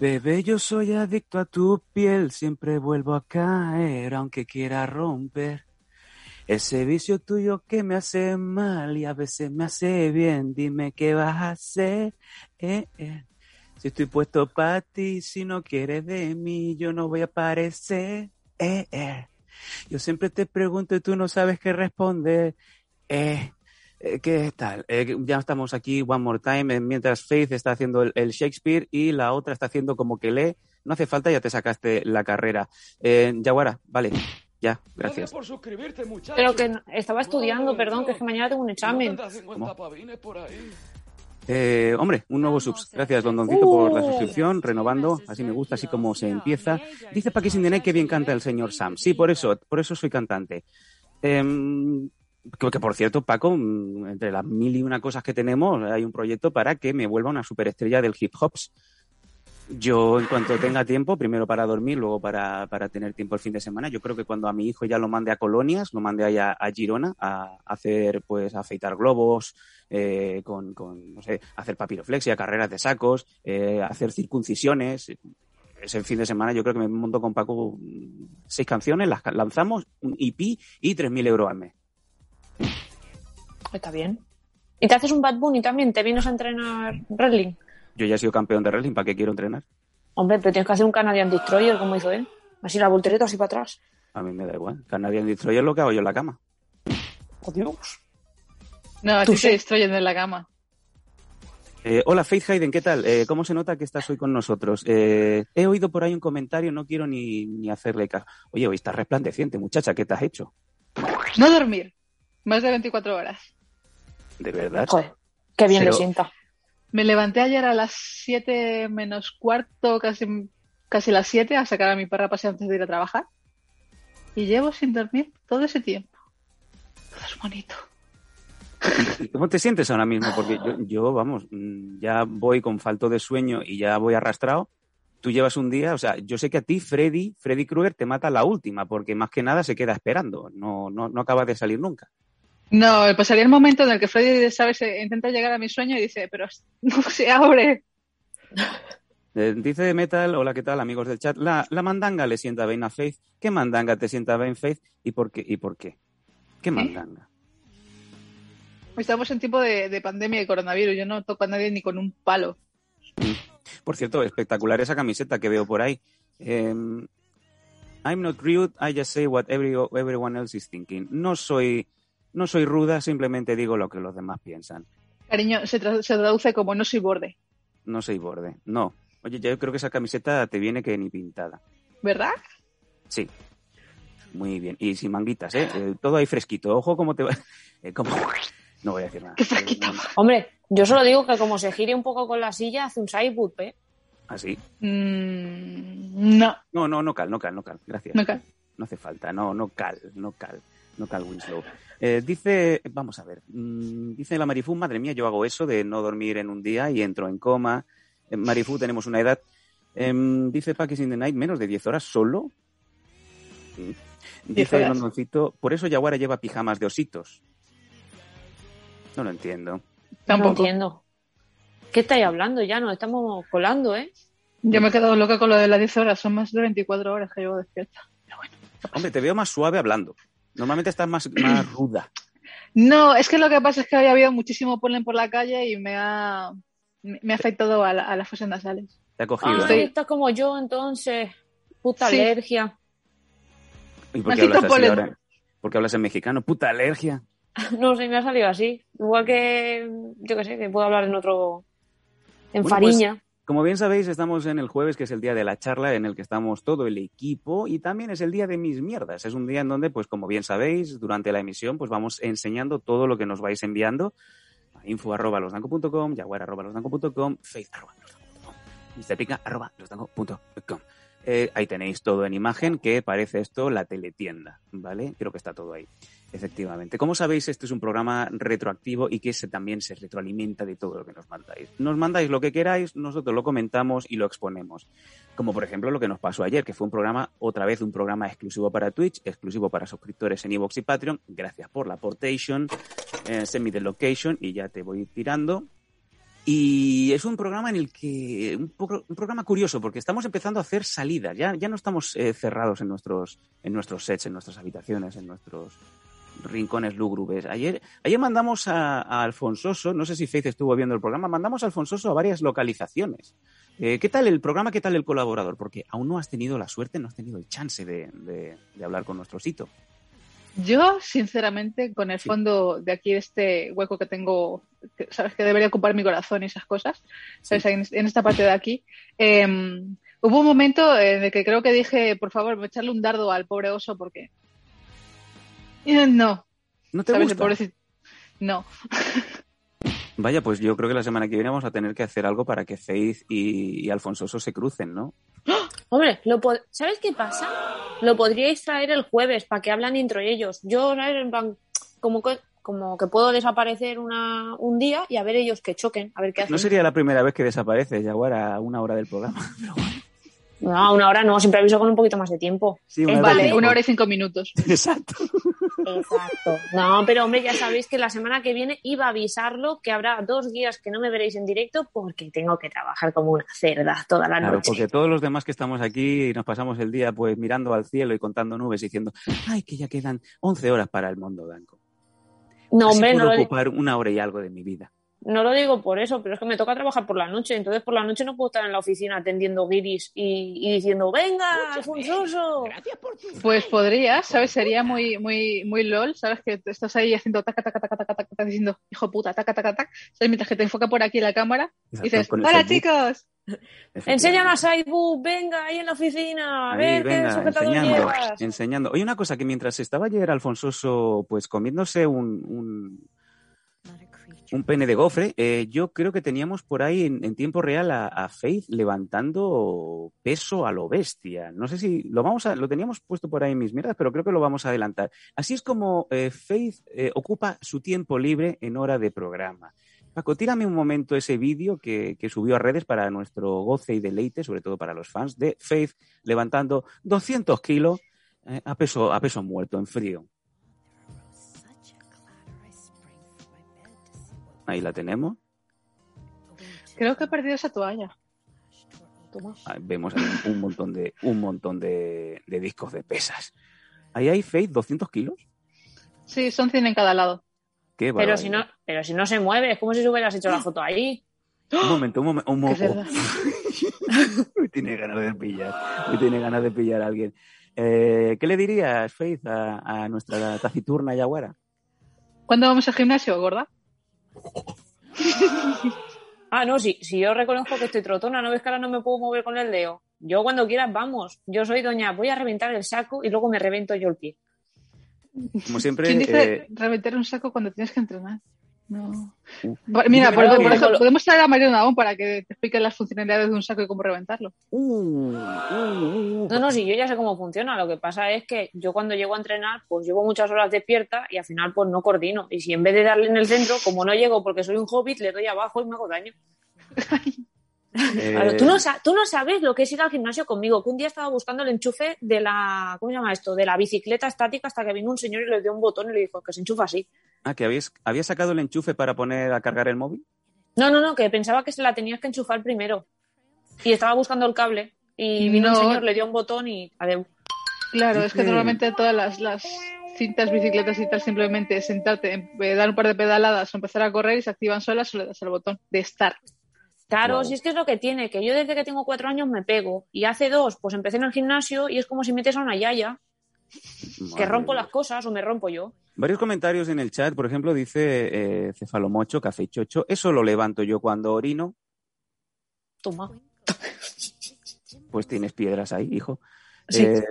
Bebé, yo soy adicto a tu piel, siempre vuelvo a caer, aunque quiera romper. Ese vicio tuyo que me hace mal y a veces me hace bien, dime qué vas a hacer. Eh, eh. Si estoy puesto para ti, si no quieres de mí, yo no voy a aparecer. Eh, eh. Yo siempre te pregunto y tú no sabes qué responder. Eh, ¿Qué tal? Eh, ya estamos aquí one more time, eh, mientras Faith está haciendo el, el Shakespeare y la otra está haciendo como que lee. No hace falta, ya te sacaste la carrera. Eh, Yaguara, vale, ya, gracias. por suscribirte. Pero que estaba estudiando, perdón, que es que mañana tengo un examen. ¿Cómo? pavines por ahí. Eh, hombre, un nuevo subs. Gracias, Londoncito, por la suscripción, renovando. Así me gusta, así como se empieza. Dice Paquis in the Night que bien canta el señor Sam. Sí, por eso, por eso soy cantante. Em, que, que, por cierto, Paco, mm, entre las mil y una cosas que tenemos, hay un proyecto para que me vuelva una superestrella del hip hops. Yo, en cuanto tenga tiempo, primero para dormir, luego para, para tener tiempo el fin de semana, yo creo que cuando a mi hijo ya lo mande a colonias, lo mande allá a Girona a hacer, pues, a afeitar globos, eh, con, no sé, hacer papiroflexia, carreras de sacos, eh, hacer circuncisiones. Ese fin de semana yo creo que me monto con Paco mm, seis canciones, las lanzamos, un EP y 3.000 euros al mes. Está bien. ¿Y te haces un Bad Bunny también? ¿Te vienes a entrenar wrestling? Yo ya he sido campeón de wrestling, ¿para qué quiero entrenar? Hombre, pero tienes que hacer un Canadian Destroyer como hizo él. Así la voltereta así para atrás. A mí me da igual. Canadian Destroyer es lo que hago yo en la cama. ¡Oh, Dios! No, a Tú ti te sí. destruyen en la cama. Eh, hola Faith Hayden, ¿qué tal? Eh, ¿Cómo se nota que estás hoy con nosotros? Eh, he oído por ahí un comentario, no quiero ni, ni hacerle caso. Oye, hoy estás resplandeciente, muchacha, ¿qué te has hecho? No dormir. Más de 24 horas. ¿De verdad? Joder, qué bien Pero- sienta. Me levanté ayer a las 7 menos cuarto, casi, casi las 7, a sacar a mi perra a pasear antes de ir a trabajar. Y llevo sin dormir todo ese tiempo. Todo es bonito. ¿Y ¿Cómo te sientes ahora mismo? Porque yo, yo, vamos, ya voy con falto de sueño y ya voy arrastrado. Tú llevas un día, o sea, yo sé que a ti Freddy, Freddy Krueger te mata la última, porque más que nada se queda esperando, no, no, no acaba de salir nunca. No, pasaría el momento en el que Freddy, ¿sabes? Eh, Intenta llegar a mi sueño y dice, pero no se abre. Eh, dice Metal, hola, ¿qué tal, amigos del chat? La, la mandanga le sienta bien a Faith. ¿Qué mandanga te sienta bien, Faith? ¿Y por qué? ¿Y por qué? ¿Qué mandanga? Estamos en tiempo de, de pandemia y coronavirus. Yo no toco a nadie ni con un palo. Por cierto, espectacular esa camiseta que veo por ahí. Em, I'm not rude, I just say what every- everyone else is thinking. No soy, no soy ruda, simplemente digo lo que los demás piensan. Cariño, se, tra- se traduce como no soy borde. No soy borde. No. Oye, yo creo que esa camiseta te viene que ni pintada. ¿Verdad? Sí. Muy bien. Y sin manguitas, ¿eh? Eh, todo ahí fresquito. Ojo cómo te va. eh, cómo- No voy a decir nada. Eh, no, no. Hombre, yo solo digo que como se gire un poco con la silla, hace un sideboot, ¿eh? Así. Mm, no, No, no, no cal, no cal, no cal. Gracias. no cae. No hace falta, no, no cal, no cal, no cal Winslow. Eh, dice, vamos a ver, mm, dice la Marifú, madre mía, yo hago eso de no dormir en un día y entro en coma. Eh, Marifú, tenemos una edad. Em, dice Packers in the Night, menos de 10 horas solo. 10 Dice horas. Londoncito, por eso Yaguara lleva pijamas de ositos. No lo entiendo. No Tampoco. entiendo. ¿Qué estáis hablando ya? Nos estamos colando, ¿eh? Yo me he quedado loca con lo de las 10 horas. Son más de 24 horas que llevo despierta. Pero bueno. Hombre, te veo más suave hablando. Normalmente estás más, más ruda. No, es que lo que pasa es que había habido muchísimo polen por la calle y me ha, me ha afectado a, la- a las fosas nasales. Te ha cogido. Ah, ¿no? Estás como yo, entonces. Puta Sí. alergia. ¿Y por qué hablas así polen. ahora? ¿Por qué hablas en mexicano? Puta alergia. No sé, me ha salido así. Igual que, yo qué sé, que puedo hablar en otro. En Bueno, pues. Como bien sabéis, estamos en el jueves, que es el día de la charla, en el que estamos todo el equipo, y también es el día de mis mierdas. Es un día en donde, pues como bien sabéis, durante la emisión, pues vamos enseñando todo lo que nos vais enviando a info arroba losdanco.com, jaguar arroba losdanco.com, faith arroba arroba losdanco.com. Eh, ahí tenéis todo en imagen, que parece esto la teletienda, ¿vale? Creo que está todo ahí. Efectivamente. Como sabéis, este es un programa retroactivo y que se, también se retroalimenta de todo lo que nos mandáis. Nos mandáis lo que queráis, nosotros lo comentamos y lo exponemos. Como por ejemplo lo que nos pasó ayer, que fue un programa, otra vez un programa exclusivo para Twitch, exclusivo para suscriptores en Evox y Patreon. Gracias por la aportation. Eh, send me the location y ya te voy tirando. Y es un programa en el que, un, poco- un programa curioso, porque estamos empezando a hacer salidas, ya, ya no estamos eh, cerrados en nuestros, en nuestros sets, en nuestras habitaciones, en nuestros rincones lúgubres. Ayer, ayer mandamos a, a Alfonsoso, no sé si Faith estuvo viendo el programa, mandamos a Alfonsoso a varias localizaciones. Eh, ¿Qué tal el programa? ¿Qué tal el colaborador? Porque aún no has tenido la suerte, no has tenido el chance de, de- de hablar con nuestro sitio. Yo, sinceramente, con el Sí. fondo de aquí, de este hueco que tengo, que sabes que debería ocupar mi corazón y esas cosas, ¿sabes? En, en esta parte de aquí, eh, hubo un momento en el que creo que dije, por favor, echarle un dardo al pobre oso porque... Eh, No, ¿No te gusta? pobrecito. No. Vaya, pues yo creo que la semana que viene vamos a tener que hacer algo para que Faith y, y Alfonsoso se crucen, ¿no? Hombre, lo ¿sabes qué pasa? Lo podríais traer el jueves para que hablan entre ellos. Yo, ¿sabes? En plan, como que, como que puedo desaparecer una, un día y a ver ellos que choquen, a ver qué hacen. No sería la primera vez que desaparece Jaguar a una hora del programa. Pero bueno. No, una hora no, siempre aviso con un poquito más de tiempo. Sí, una hora Vale, una hora y cinco minutos. Exacto. Exacto. No, pero hombre, ya sabéis que la semana que viene iba a avisarlo que habrá dos días que no me veréis en directo porque tengo que trabajar como una cerda toda la Claro, noche. porque todos los demás que estamos aquí nos pasamos el día pues mirando al cielo y contando nubes y diciendo, ay, que ya quedan 11 horas para el mundo blanco. No, Así hombre, puedo ocupar una hora y algo de mi vida. No lo digo por eso, pero es que me toca trabajar por la noche. Entonces, por la noche no puedo estar en la oficina atendiendo guiris y, y diciendo, venga, Alfonsoso. Pues podría, ¿sabes? Sería muy, muy, muy lol, ¿sabes? Que estás ahí haciendo taca, taca, taca, taca, taca, diciendo, hijo puta, taca, taca, taca, ¿sabes? Mientras que te enfoca por aquí la cámara y dices, hola chicos. Enséñanos a iBook, venga, ahí en la oficina, a ver qué sujetador enseñando, llevas. enseñando. Oye, una cosa, que mientras estaba ayer Alfonsoso pues comiéndose un, un, un pene de gofre, eh, yo creo que teníamos por ahí en, tiempo real a, Faith levantando peso a lo bestia. No sé si lo vamos a, lo teníamos puesto por ahí en mis mierdas, pero creo que lo vamos a adelantar. Así es como eh, Faith eh, ocupa su tiempo libre en hora de programa. Paco, tírame un momento ese vídeo que, que subió a redes para nuestro goce y deleite, sobre todo para los fans de Faith, levantando 200 kilos a, peso, a peso muerto, en frío. Ahí la tenemos. Creo que he perdido esa toalla. Toma. Ahí vemos ahí un, montón de un montón de, de discos de pesas. Ahí hay Faith 200 kilos. Sí, son 100 en cada lado. Qué Pero si, no, pero si no se mueve, es como si hubieras hecho la foto ahí. Un momento, un momento. Un momento. verdad. Hoy tiene ganas de pillar. Hoy tiene ganas de pillar a alguien. Eh, ¿Qué le dirías, Faith, a, a nuestra taciturna Yaguara? ¿Cuándo vamos al gimnasio, gorda? Ah, no, sí, si yo reconozco que estoy trotona, ¿no ves que ahora no me puedo mover con el dedo? Yo cuando quieras, vamos. Yo soy doña, voy a reventar el saco y luego me revento yo el pie. Como siempre, ¿Quién dice eh, reventar un saco cuando tienes que entrenar? No. Mira, por, por que- ejemplo, podemos traer a Mariano Navón para que te explique las funcionalidades de un saco y cómo reventarlo. uh, uh, uh, No, no, sí, yo ya sé cómo funciona. Lo que pasa es que yo cuando llego a entrenar, pues llevo muchas horas despierta y al final pues no coordino. Y si en vez de darle en el centro, como no llego porque soy un hobbit, le doy abajo y me hago daño. eh, Claro, tú, no tú no sabes lo que es ir al gimnasio conmigo, que un día estaba buscando el enchufe de la, ¿cómo se llama esto? De la bicicleta estática hasta que vino un señor y le dio un botón y le dijo que se enchufa así. Ah, que habías, habías sacado el enchufe para poner a cargar el móvil. No, no, no, que pensaba que se la tenías que enchufar primero. Y estaba buscando el cable y vino un No. señor, le dio un botón y adeu. Claro, es que normalmente todas las, las cintas, bicicletas y tal, simplemente sentarte, dar un par de pedaladas o empezar a correr y se activan solas o le das al botón de estar. Claro, Wow. si es que es lo que tiene, que yo desde que tengo cuatro años me pego y hace dos, pues empecé en el gimnasio y es como si metes a una yaya. Que rompo las cosas o me rompo yo. Varios comentarios en el chat, por ejemplo, dice eh, Cefalomocho, Café Chocho, eso lo levanto yo cuando orino, Toma. pues tienes piedras ahí, hijo. Sí. Eh,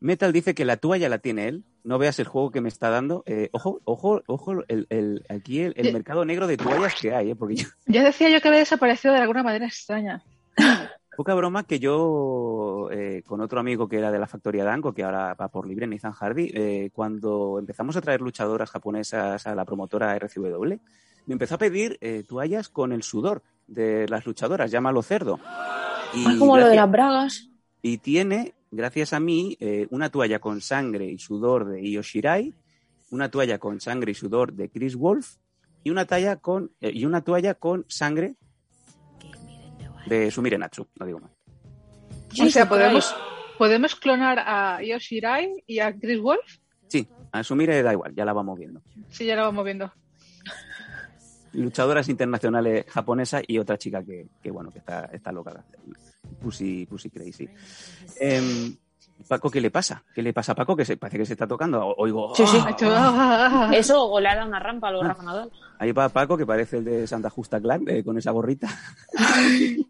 Metal dice que la toalla la tiene él, no veas el juego que me está dando. Eh, ojo, ojo, ojo, el, el- aquí el, mercado negro de toallas que hay, ¿eh? porque yo, Ya decía yo que había desaparecido de alguna manera extraña. poca broma que yo, eh, con otro amigo que era de la factoría Danko, que ahora va por libre, Nathan Hardy, eh, cuando empezamos a traer luchadoras japonesas a la promotora RCW, me empezó a pedir eh, toallas con el sudor de las luchadoras, llámalo cerdo. Y, Ah, como lo de las bragas. y tiene, gracias a mí, una toalla con sangre y sudor de Io Shirai, una toalla con sangre y sudor de Chris Wolf y una, talla con, y una toalla con sangre de Sumire Natsu, no digo más. O sea, podemos, podemos clonar a Yoshirai y a Chris Wolf. Sí, a Sumire da igual, ya la vamos viendo. Sí, ya lo vamos viendo. Luchadoras internacionales japonesa y otra chica que, que, bueno, que está, está loca. Pussy, Pussy Crazy. Em, Paco, ¿qué le pasa? ¿Qué le pasa a Paco? Que se, parece que se está tocando. O- Oigo, Sí, sí. ¡ah! Hecho- ah, Eso o le ha dado una rampa a los Rafa Nadal. Ahí va Paco, que parece el de Santa Justa Clan, eh, con esa gorrita.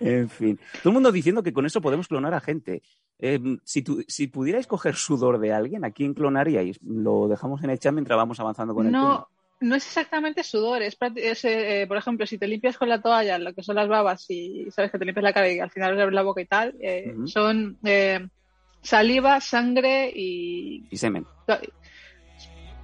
en fin. Todo el mundo diciendo que con eso podemos clonar a gente. Eh, si, tu- si pudierais coger sudor de alguien, ¿a quién clonaríais? Lo dejamos en el chat mientras vamos avanzando con el tema. No, es exactamente sudor. Es, es, eh, eh, por ejemplo, si te limpias con la toalla lo que son las babas y sabes que te limpias la cara y al final abres la boca y tal, eh, son eh, saliva, sangre y. Y semen.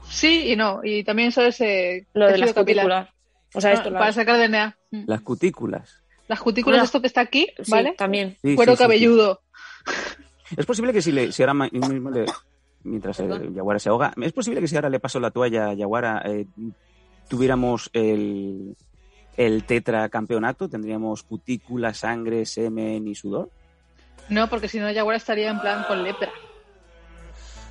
Sí y no. Y también sabes eh, Lo de las capilar. cutículas. O sea, Ah, esto para las- sacar DNA. Mm. Las cutículas. Las cutículas, Bueno, esto que está aquí, sí, ¿vale? también. Sí, Cuero sí, sí, sí. cabelludo. Es posible que si, le, si ahora mismo le- mientras el Perdón. Yaguara se ahoga, es posible que si ahora le paso la toalla a Yaguara eh, tuviéramos el, el tetracampeonato, tendríamos cutícula, sangre, semen y sudor. No, porque si no, Jaguar estaría en plan con lepra.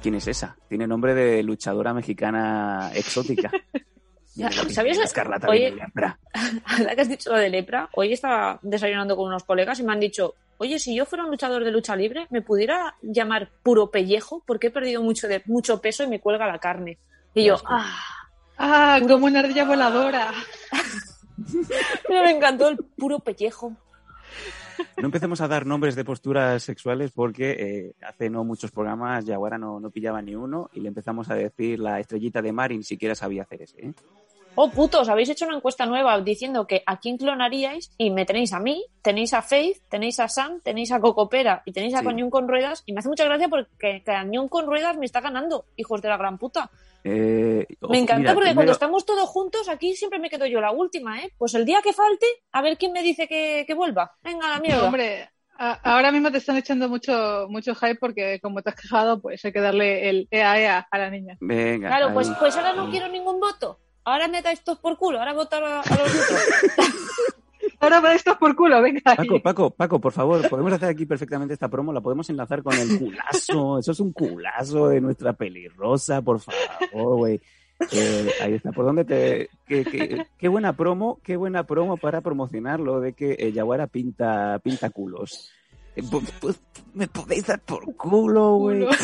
¿Quién es esa? Tiene nombre de luchadora mexicana exótica. Ya, la ¿sabías? piscina Escarlata de lepra. Ahora que has dicho lo de lepra, hoy estaba desayunando con unos colegas y me han dicho, oye, si yo fuera un luchador de lucha libre, ¿me pudiera llamar puro pellejo? Porque he perdido mucho, de, mucho peso y me cuelga la carne. Y yo, ah, Ah, como una ardilla voladora. pero me encantó el puro pellejo. No empecemos a dar nombres de posturas sexuales porque eh, hace no muchos programas Yaguara no, no pillaba ni uno y le empezamos a decir la estrellita de mar y ni siquiera sabía hacer ese. ¿eh? Oh, putos, habéis hecho una encuesta nueva diciendo que a quién clonaríais y me tenéis a mí, tenéis a Faith, tenéis a Sam, tenéis a Cocopera y tenéis a Sí. Cañón con Ruedas y me hace mucha gracia porque Cañón con Ruedas me está ganando, hijos de la gran puta. Eh, Me encanta mira, porque primero- cuando estamos todos juntos, aquí siempre me quedo yo la última, ¿eh? Pues el día que falte, a ver quién me dice que, que vuelva. Venga, la mierda. Hombre, a- ahora mismo te están echando mucho, mucho hype porque como te has quejado, pues hay que darle el EA EA a la niña. Venga. claro, pues, pues ahora no quiero ningún voto. Ahora metáis todos por culo, ahora votar a, a los otros. Ahora me esto por culo, venga. ahí. Paco, Paco, Paco, por favor, podemos hacer aquí perfectamente esta promo, la podemos enlazar con el culazo, eso es un culazo de nuestra pelirrosa, por favor, güey. Eh, ahí está, ¿por dónde te...? Qué, qué- qué buena promo, qué buena promo para promocionar lo de que eh, Yaguara pinta, pinta culos. Eh, pu- pu- me podéis dar por culo, güey.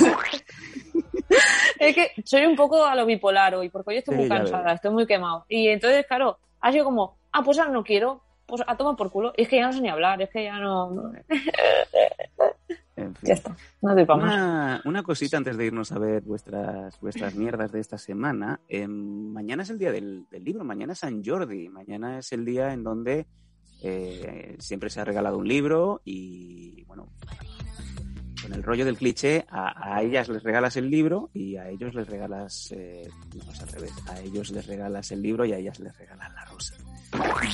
Es que soy un poco a lo bipolar hoy, porque hoy estoy Sí, muy cansada, estoy muy quemado. Y entonces, claro, ha sido como, ah, pues ahora no quiero, pues a tomar por culo. Y es que ya no sé ni hablar, es que ya no. En fin. Ya está, no doy para más. Una, una cosita antes de irnos a ver vuestras, vuestras mierdas de esta semana. Em, mañana es el día del, del libro, mañana es San Jordi, mañana es el día en donde eh, siempre se ha regalado un libro y, bueno, con el rollo del cliché, a, a ellas les regalas el libro y a ellos les regalas, eh, no, es al revés, a ellos les regalas el libro y a ellas les regalas la rosa.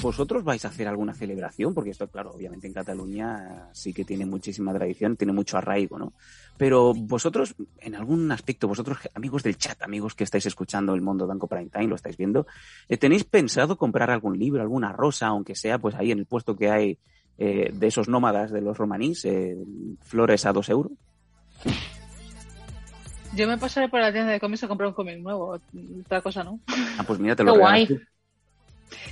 ¿Vosotros vais a hacer alguna celebración? Porque esto, claro, obviamente en Cataluña sí que tiene muchísima tradición, tiene mucho arraigo, ¿no? Pero vosotros, en algún aspecto, vosotros, amigos del chat, amigos que estáis escuchando el Mundo Banco Prime Time, lo estáis viendo, eh, ¿tenéis pensado comprar algún libro, alguna rosa, aunque sea pues ahí en el puesto que hay eh, de esos nómadas de los romanís, eh, flores a dos euros? Yo me pasaré por la tienda de cómics a comprar un cómic nuevo. Otra cosa, ¿no? Ah, pues mira, te lo Qué guay. tú.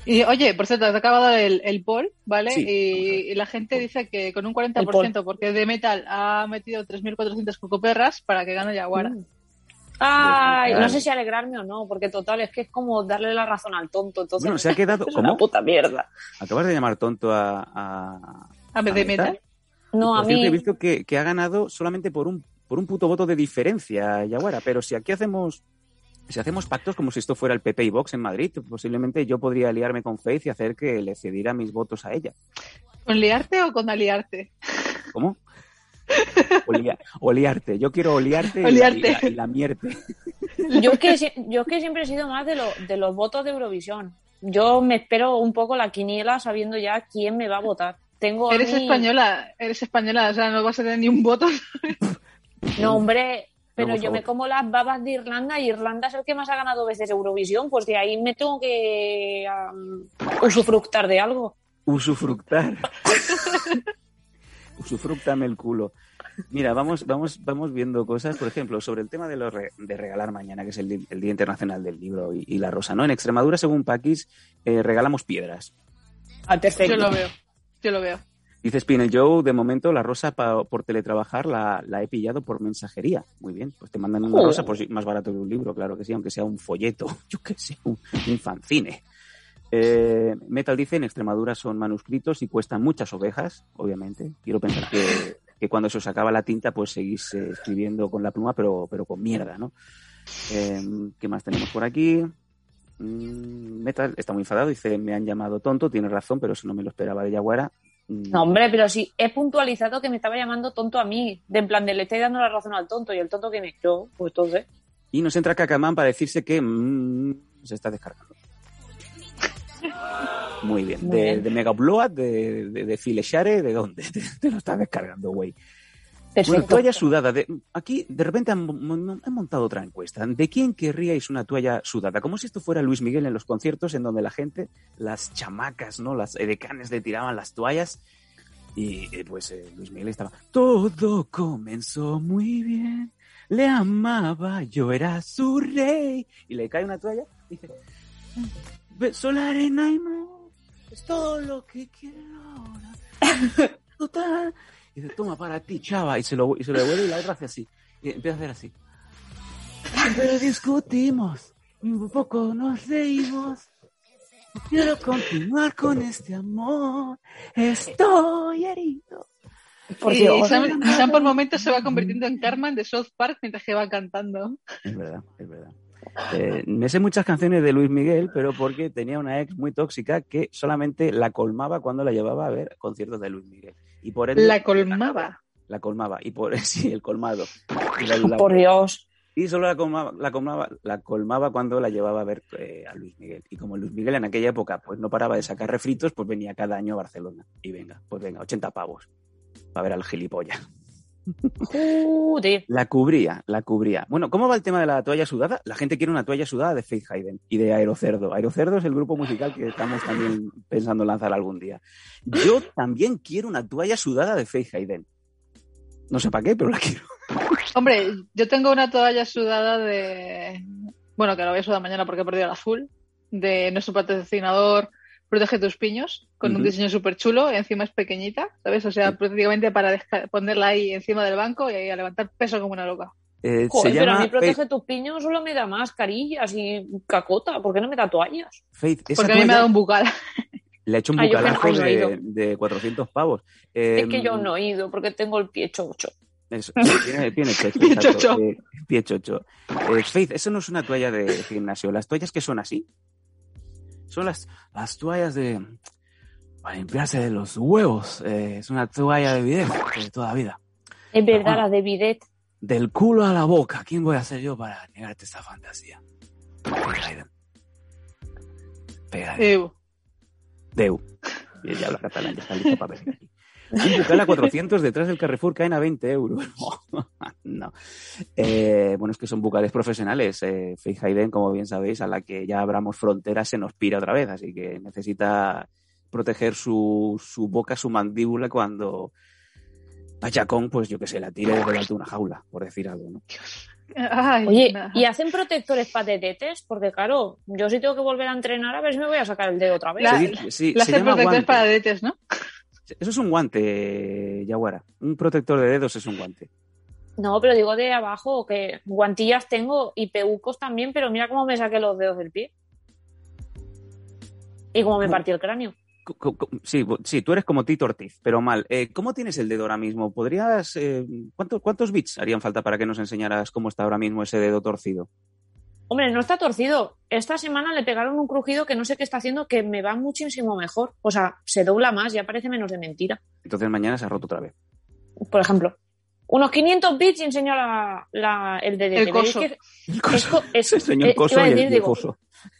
Y oye, por cierto, te ha acabado el, el poll, ¿vale? Sí, y, y la gente dice que con un poll. 40%, porque de Metal ha metido 3.400 cocoperras para que gane Yaguara. Mm. Ay, no sé si alegrarme o no, porque total, es que es como darle la razón al tonto. Entonces, Bueno, se ha quedado... es una puta mierda. Acabas de llamar tonto a... a... De ¿A Metal? Metal. No, a cierto, mí. He visto que, que ha ganado solamente por un, por un puto voto de diferencia, Yaguara. Pero si aquí hacemos... Si hacemos pactos como si esto fuera el PP y Vox en Madrid, posiblemente yo podría aliarme con Faith y hacer que le cediera mis votos a ella. ¿Con liarte o con aliarte? ¿Cómo? Olia- oliarte. Yo quiero oliarte, y la- Oliarte. Y, la, y la mierte. Yo es que, yo es que siempre he sido más de, lo- de los votos de Eurovisión. Yo me espero un poco la quiniela sabiendo ya quién me va a votar. Tengo a Eres mí- española, eres española, o sea, no vas a tener ni un voto. No, hombre, pero yo me como las babas de Irlanda y Irlanda es el que más ha ganado veces Eurovisión, pues de ahí me tengo que usufructar de algo. Usufructar. Usufructame el culo. Mira, vamos, vamos, vamos viendo cosas, por ejemplo, sobre el tema de, los re- de regalar mañana, que es el, Día Internacional del Libro y, y la Rosa. ¿no? En Extremadura, según Paquis, eh, regalamos piedras. Perfecto. Yo lo veo, yo lo veo. Dice Spinel Joe, de momento la rosa por teletrabajar la, he pillado por mensajería. Muy bien, pues te mandan una rosa pues, más barato que un libro, claro que sí, aunque sea un folleto, yo qué sé, un, un fanzine. Eh, Metal dice, en Extremadura son manuscritos y cuestan muchas ovejas, obviamente. Quiero pensar que, cuando se os acaba la tinta, pues seguís eh, escribiendo con la pluma, pero, pero con mierda, ¿no? Eh, ¿Qué más tenemos por aquí? Mm, Metal está muy enfadado, dice, me han llamado tonto, tiene razón, pero eso no me lo esperaba de Yaguara. Mm, No, hombre, pero sí, he puntualizado que me estaba llamando tonto a mí. De en plan, de le estoy dando la razón al tonto y el tonto que me yo, pues entonces. Y nos entra Cacamán para decirse que mm, se está descargando. Muy bien. Muy de, bien. de Mega Upload, de, de, de Fileshare, ¿de dónde? Te, te lo estás descargando, güey. Perfecto. toalla sudada. De, aquí, de repente, han, han montado otra encuesta. ¿De quién querríais una toalla sudada? Como si esto fuera Luis Miguel en los conciertos, en donde la gente, las chamacas, ¿no? Las edecanes le tiraban las toallas. Y eh, pues eh, Luis Miguel estaba. Todo comenzó muy bien. Le amaba, yo era su rey. Y le cae una toalla. Y dice: Beso la arena y no. Es todo lo que quiero ahora. Total. Y dice, toma para ti, chava. Y se lo, y se lo devuelve y la otra hace así. Y empieza a hacer así. Pero discutimos. Un poco nos reímos. Quiero continuar con este amor. Estoy herido. Por y Dios. Sam, Sam por momentos se va convirtiendo en Carmen de South Park mientras que va cantando. Es verdad, es verdad. Eh, me sé muchas canciones de Luis Miguel, pero porque tenía una ex muy tóxica que solamente la colmaba cuando la llevaba a ver conciertos de Luis Miguel. Y por ende- La colmaba. La colmaba. Y por sí, el colmado. Y, la- la- Por Dios. y solo la colmaba, la colmaba, la colmaba cuando la llevaba a ver eh, a Luis Miguel. Y como Luis Miguel en aquella época pues no paraba de sacar refritos, pues venía cada año a Barcelona. Y venga, pues venga, 80 pavos. Para ver al gilipollas. Joder. La cubría, la cubría. Bueno, ¿cómo va el tema de la toalla sudada? La gente quiere una toalla sudada de Faith Hayden y de Aerocerdo. Aerocerdo es el grupo musical que estamos también pensando en lanzar algún día. Yo también quiero una toalla sudada de Faith Hayden. No sé para qué, pero la quiero. Hombre, yo tengo una toalla sudada de. Bueno, que la voy a sudar mañana porque he perdido el azul. De nuestro patrocinador Protege tus piños, con un diseño súper chulo. Encima es pequeñita, ¿sabes? O sea, Sí. prácticamente para ponerla ahí encima del banco y ahí a levantar peso como una loca. Eh, Joder, se pero a mí protege Faith, tus piños solo me da mascarillas y cacota. ¿Por qué no me da toallas? Faith. Esa Porque a mí me ha dado un bucal. le ha hecho un Ah, bucalazo ay, no de, de 400 pavos. Es Em, que yo no he ido porque tengo el pie chocho. Eso, tiene, tiene chocho, Pie chocho. eh, pie chocho. Eh, Faith, eso no es una toalla de gimnasio. Las toallas que son así son las, las toallas de para limpiarse de los huevos. Eh, es una toalla de bidet de toda vida. Es verdad, Ajá. la de bidet. Del culo a la boca. ¿Quién voy a ser yo para negarte esta fantasía? Pégale. Eh, Deu. Y ya habla catalán, ya está listo para venir aquí. Un bucal a 400 detrás del Carrefour caen a 20 euros. no. Eh, bueno, es que son bucales profesionales. Eh, Hayden, como bien sabéis, a la que ya abramos fronteras se nos pira otra vez, así que necesita proteger su, su boca, su mandíbula cuando a Chacón, pues yo que sé, la tire desde delante de una jaula, por decir algo, ¿no? Ay, Oye. ¿y hacen protectores para dedetes? Porque claro, yo sí tengo que volver a entrenar a ver si me voy a sacar el dedo otra vez. La- sí, Le se hace llama protectores guante. para detes, ¿no? Eso es un guante, Yaguara. Un protector de dedos es un guante. No, pero digo de abajo, que guantillas tengo y peucos también, pero mira cómo me saqué los dedos del pie. Y cómo me ¿Cómo? partí el cráneo. Sí, sí, tú eres como Tito Ortiz, pero mal. Eh, ¿Cómo tienes el dedo ahora mismo? ¿Podrías... eh, ¿cuánto- ¿Cuántos bits harían falta para que nos enseñaras cómo está ahora mismo ese dedo torcido? Hombre, no está torcido. Esta semana le pegaron un crujido que no sé qué está haciendo, que me va muchísimo mejor. O sea, se dobla más, ya parece menos de mentira. Entonces mañana se ha roto otra vez. Por ejemplo, unos 500 bits y enseño la, la- el DDT. El coso. ¿Veis que es El eh, Coso iba a y el decir, tío digo, Coso.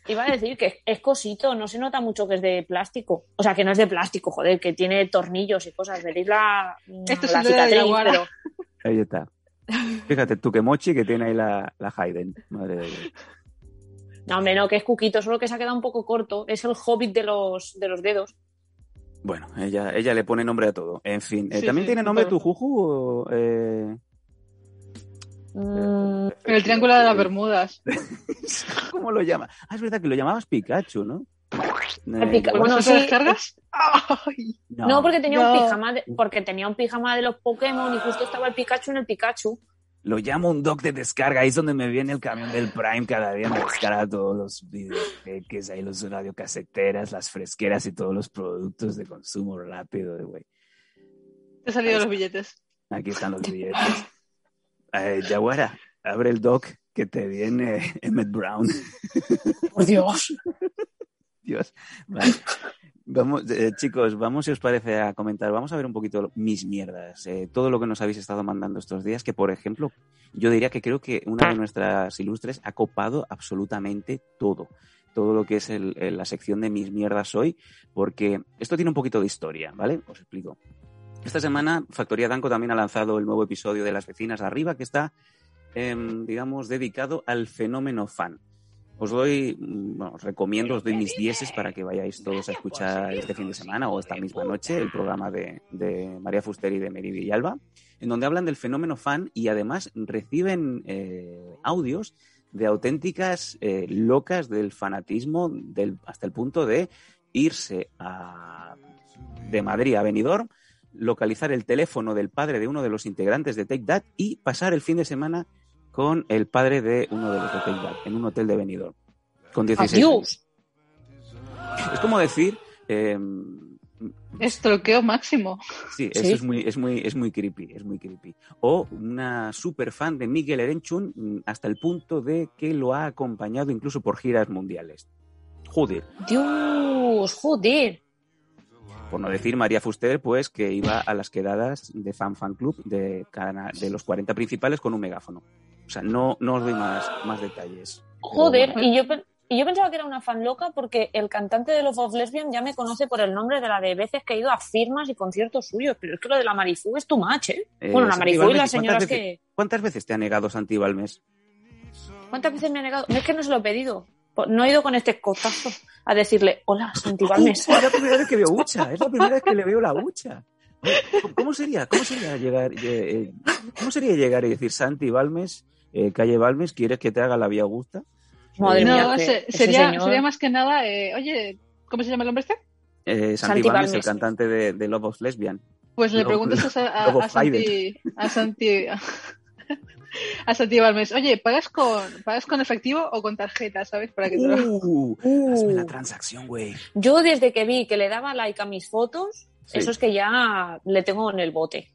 Iba a decir que es cosito, no se nota mucho que es de plástico. O sea, que no es de plástico, joder, que tiene tornillos y cosas. Veréis la, Esto es la de Yaguara. pero Ahí está. Fíjate tú que mochi que tiene ahí la, la Hayden. Madre de Dios. no, hombre, no, que es cuquito, solo que se ha quedado un poco corto. Es el hobbit de los, de los dedos. Bueno, ella, ella le pone nombre a todo. En fin, eh, Sí, ¿también sí, tiene nombre tu. Juju? o, eh, Mm, El triángulo de las Bermudas. ¿Cómo lo llama? Ah, es verdad que lo llamabas Pikachu, ¿no? Eh, Pica- Yaguara- bueno, ¿Eso sí. te descargas? Ay, no, porque tenía no. un pijama de, porque tenía un pijama de los Pokémon y justo estaba el Pikachu en el Pikachu. Lo llamo un dock de descarga, ahí es donde me viene el camión del Prime cada día, me descarga todos los videoteques, ahí los radiocaseteras, las fresqueras y todos los productos de consumo rápido, güey. Te han salido los billetes. Aquí están los billetes. Eh, Yaguara, abre el dock que te viene Emmett Brown. Por Dios. Dios. Vale. Vamos, eh, chicos, vamos, si os parece, a comentar. Vamos a ver un poquito mis mierdas. eh, todo lo que nos habéis estado mandando estos días, que por ejemplo, yo diría que creo que una de nuestras ilustres ha copado absolutamente todo. Todo lo que es el- el- la sección de mis mierdas hoy, porque esto tiene un poquito de historia, ¿vale? Os explico. Esta semana, Factoría Danco también ha lanzado el nuevo episodio de Las Vecinas de Arriba, que está, em, digamos, dedicado al fenómeno fan. Os doy, mm, recomiendo, os doy mis dieces para que vayáis todos a escuchar este fin de semana o esta misma noche el programa de, María Fuster y de Mary Villalba, en donde hablan del fenómeno fan y además reciben eh, audios de auténticas eh, locas del fanatismo del, hasta el punto de irse a, de Madrid a Benidorm, localizar el teléfono del padre de uno de los integrantes de Take That y pasar el fin de semana con el padre de uno de los That en un hotel de Benidorm. Con 16 años. Adiós. Es como decir, eh, Estroqueo máximo. sí, eso Sí. es muy, es muy, es muy creepy, es muy creepy. O una super fan de Miguel Erenchun mm, hasta el punto de que lo ha acompañado incluso por giras mundiales. Joder, Dios, joder. por no decir María Fuster, pues que iba a las quedadas de Fan Fan Club de los 40 principales con un megáfono. O sea, no, no os doy más, más detalles. Joder, Pero y yo, y yo pensaba que era una fan loca porque el cantante de Love of Lesbian ya me conoce por el nombre de la de veces que he ido a firmas y conciertos suyos, pero es que lo de la Marifú es too much, ¿eh? Eh, bueno, la Marifú y las señoras ¿cuántas que... ¿Cuántas veces te ha negado Santi Balmes? ¿Cuántas veces me ha negado? No es que no se lo he pedido. Pues No he ido con este cotazo a decirle, hola, Santi Balmes. Es la primera vez que veo hucha, es la primera vez que le veo la hucha. ¿Cómo- ¿Cómo sería, cómo sería llegar, eh, eh, cómo sería llegar y decir Santi Balmes, eh, calle Balmes, ¿quieres que te haga la vía Augusta? Madre mía, no, que se- sería, señor- sería más que nada, eh, oye, ¿cómo se llama el hombre este? Eh, Santi, Santi Balmes, el cantante de, de Love of Lesbian. Pues le preguntas a, a- Lobo a Santi, a Santi, a Santi Balmes, oye, ¿pagas con, ¿pagas con efectivo o con tarjeta, sabes? Para que te lo- Uh, Uh. hazme la transacción, güey. Yo desde que vi que le daba like a mis fotos, Sí. eso es que ya le tengo en el bote.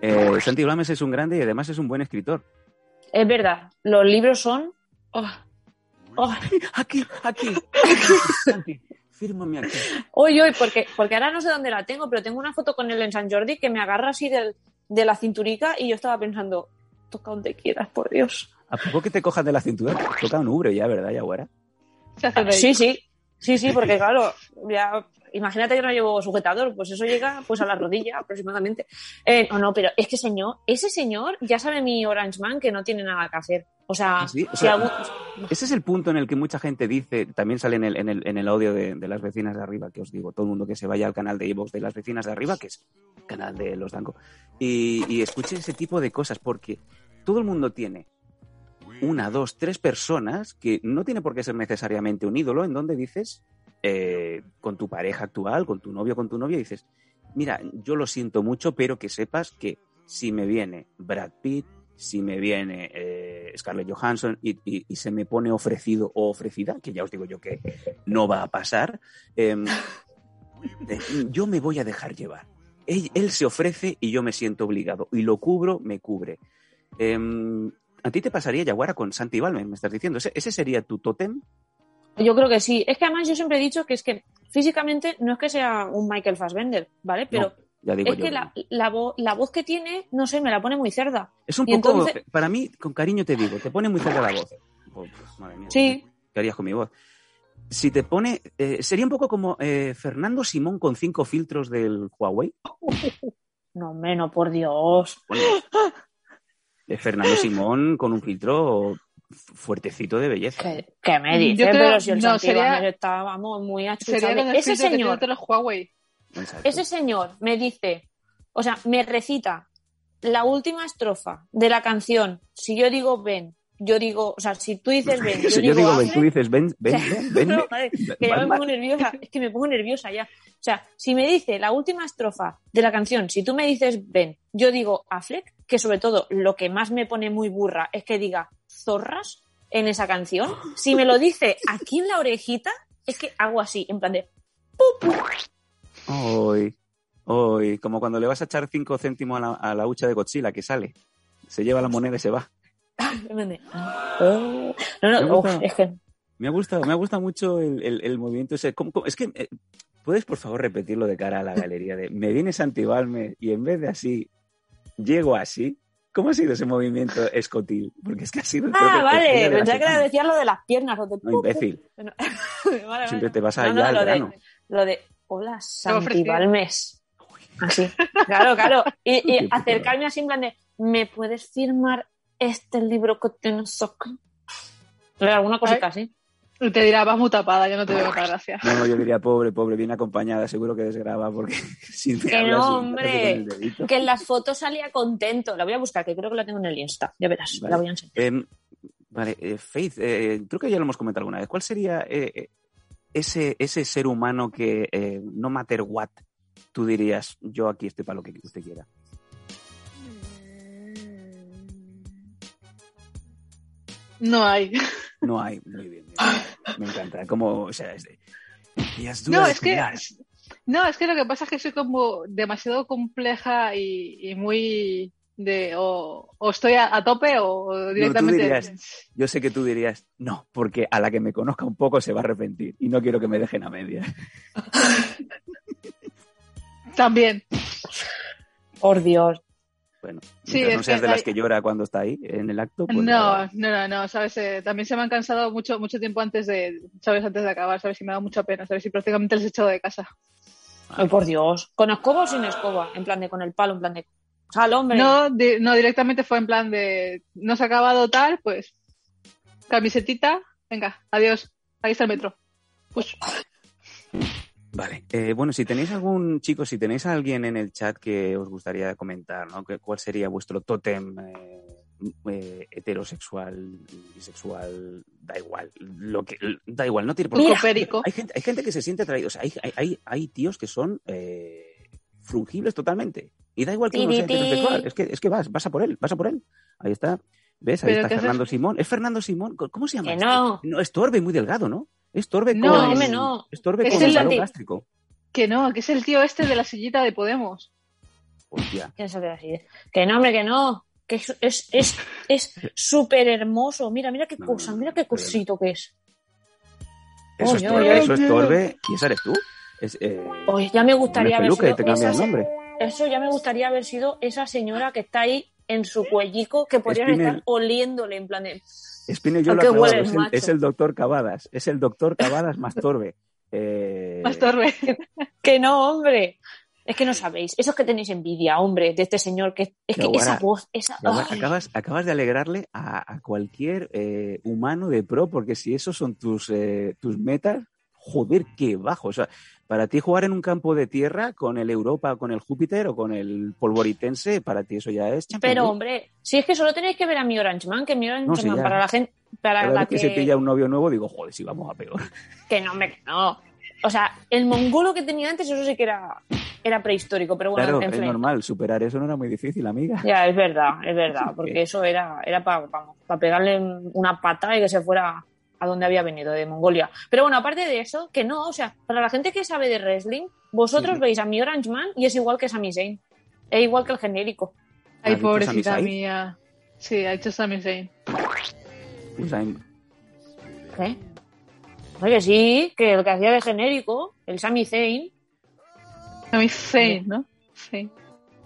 Eh, Santi Balmes es un grande y además es un buen escritor. Es verdad, los libros son... oh, oh, Aquí, aquí. Santi, fírmame aquí. Hoy, hoy, porque, porque ahora no sé dónde la tengo, pero tengo una foto con él en San Jordi que me agarra así del, de la cinturica y yo estaba pensando, toca donde quieras, por Dios. ¿A poco que te cojas de la cintura? Toca un ubre ya, ¿verdad, Yaguara? Sí, sí, sí, sí, porque claro, ya, imagínate que no llevo sujetador, pues eso llega pues a la rodilla aproximadamente. Eh, no, no, pero es que señor, ese señor ya sabe mi Orange Man que no tiene nada que hacer. O sea, ¿Ah, sí? O si sea, algún- Ese es el punto en el que mucha gente dice, también sale en el, en el, en el audio de, de las vecinas de arriba, que os digo, todo el mundo que se vaya al canal de Evox de las vecinas de arriba, que es canal de los Danco, y, y escuche ese tipo de cosas, porque todo el mundo tiene una, dos, tres personas que no tiene por qué ser necesariamente un ídolo, en donde dices, eh, con tu pareja actual, con tu novio, con tu novia, dices, mira, yo lo siento mucho, pero que sepas que si me viene Brad Pitt, si me viene eh, Scarlett Johansson y, y- y se me pone ofrecido o ofrecida, que ya os digo yo que no va a pasar, em, eh, yo me voy a dejar llevar. Él, él se ofrece y yo me siento obligado. Y lo cubro, me cubre. Em, ¿A ti te pasaría, Yaguara, con Santi Balmen? Me estás diciendo. ¿Ese, ese sería tu tótem? Yo creo que sí. Es que además yo siempre he dicho que es que físicamente no es que sea un Michael Fassbender, ¿vale? Pero No, ya digo es yo que la, la, vo- la voz que tiene, no sé, me la pone muy cerda. Es un y poco, entonces- para mí, con cariño te digo, te pone muy cerca la voz. Oh, pues, madre mía, Sí. ¿Qué harías con mi voz? Si te pone, eh, sería un poco como eh, Fernando Simón con cinco filtros del Huawei. No, no, por Dios. Bueno, eh, Fernando Simón con un filtro fuertecito de belleza. ¿Qué, qué me Yo dices? creo- Pero si el no, sería- Ibanez está, vamos, muy el Ese señor, los Huawei. Ese señor me dice, o sea, me recita la última estrofa de la canción. Si yo digo ven, yo digo, o sea, si tú dices ven, yo Si digo, yo digo, ven, tú dices, ven, ven, ven, ven. No, joder, que ya me pongo nerviosa, es que me pongo nerviosa ya. O sea, si me dice la última estrofa de la canción, si tú me dices ven, yo digo Affleck, que sobre todo lo que más me pone muy burra es que diga zorras en esa canción. Si me lo dice aquí en la orejita, es que hago así, en plan de Hoy, hoy, como cuando le vas a echar cinco céntimos a la, a la hucha de Godzilla que sale. Se lleva la moneda y se va. "Oh". No, Me no, es que Me ha gustado, me ha gustado mucho el, el- el movimiento ese. ¿Cómo- cómo? Es que, eh, ¿puedes por favor repetirlo de cara a la galería? De, me viene Santibalme y en vez de así, llego así. ¿Cómo ha sido ese movimiento escotil? Porque es que ha sido... Ah, vale, pensaba que semana. decía lo de las piernas, lo de No, imbécil. Bueno, vale, Siempre te vas No, allá no, al lo grano. de, lo de hola Santi. Balmes. Así. Claro, claro. Y, acercarme así en plan de ¿me puedes firmar este libro que tienes aquí? Alguna cosita así. Te dirá, vas muy tapada, yo no te veo mucha gracia. No, yo diría, pobre, pobre, bien acompañada, seguro que desgraba porque si me Que no, hombre. Que en las fotos salía contento. La voy a buscar, que creo que la tengo en el Insta. Ya verás, Vale. la voy a enseñar. Em, vale, eh, Faith, eh, creo que ya lo hemos comentado alguna vez. ¿Cuál sería eh, eh, ese, ese ser humano que, eh, no matter what, tú dirías, yo aquí estoy para lo que usted quiera? No hay. No hay, muy bien. Me encanta. Como, o sea, es de, y es dura No, de es que, no, es que lo que pasa es que soy como demasiado compleja y, y muy de o, o estoy a, a tope o directamente. dirías, Yo sé que tú dirías, no, porque a la que me conozca un poco se va a arrepentir y no quiero que me dejen a media. También. Por Dios. Bueno, Sí, no seas que de las que llora cuando está ahí en el acto, pues no, nada. no, no, no, sabes, Eh, también se me han cansado mucho, mucho tiempo antes de, sabes, antes de acabar, sabes, y me da mucha pena, sabes, y prácticamente les he echado de casa. Ay, por Dios. ¿Con escoba o sin escoba? En plan de con el palo, en plan de. Sal, hombre. No, di- no, directamente fue en plan de, no se ha acabado tal, pues, camisetita, venga, adiós, ahí está el metro. Pues, Vale. Eh, bueno, si tenéis algún, chicos, si tenéis a alguien en el chat que os gustaría comentar, ¿no? ¿Cuál sería vuestro tótem eh, eh, heterosexual, bisexual? Da igual. Lo que, da igual, no tiene por qué. Hay gente, hay gente que se siente atraída. O sea, hay, hay, hay, tíos que son eh, fungibles totalmente. Y da igual que uno sea heterosexual. Es que, es que vas, vas a por él, vas a por él. Ahí está. ¿Ves? Ahí Pero está. Fernando Simón. Es Fernando Simón. ¿Cómo se llama? Que no. No, es Torbe, muy delgado, ¿no? Es Torbe No, con... hombre, no. Es Torbe Es con el anti- gástrico. Que no, que es el tío este de la sillita de Podemos. Hostia. Que no, hombre, que no. Que es es es es súper hermoso. Mira, mira qué No, cosa, mira qué cosito que es. Eso es Oye, Torbe, eso es oye. Torbe. ¿Y esa eres tú? Es, eh, Oye, ya me gustaría haber sido te el nombre. Eso ya me gustaría haber sido esa señora que está ahí en su cuellico, que podrían estar oliéndole en plan de... Espino yo ¿A lo hueles, es, el, macho? es el doctor Cavadas. Es el doctor Cavadas más Torbe. Eh, Más torbe. Que no, hombre. Es que no sabéis. Eso es que tenéis envidia, hombre, de este señor. que Es que Yaguara, esa voz, esa... Yaguara, acabas, acabas de alegrarle a, a cualquier eh, humano de pro, porque si esos son tus, eh, tus metas, joder, qué bajo. O sea, para ti jugar en un campo de tierra con el Europa, con el Júpiter o con el Polvoritense, para ti eso ya es Champions Pero League. hombre, si es que solo tenéis que ver a mi Orange Man, que mi Orange No, Man para la gente, para Cada la vez que... que, se pilla un novio nuevo, digo, joder, si vamos a peor. que no me, no. O sea, el mongolo que tenía antes, eso sí que era, era prehistórico, pero bueno, claro, es normal, superar eso no era muy difícil, amiga. Ya, es verdad, es verdad, porque eso era, era para pegarle una patada y que se fuera a donde había venido, de Mongolia. Pero bueno, aparte de eso, que no, o sea, para la gente que sabe de wrestling, vosotros Sí. veis a mi Orange Man y es igual que Sami Zayn. Es igual que el genérico. Ay, ¿Has dicho pobrecita mía. Sí, ha hecho Sami Zayn. ¿Qué? Oye, sí, que el que hacía de genérico, el Sami Zayn. Sami Zayn, ¿no? Sí.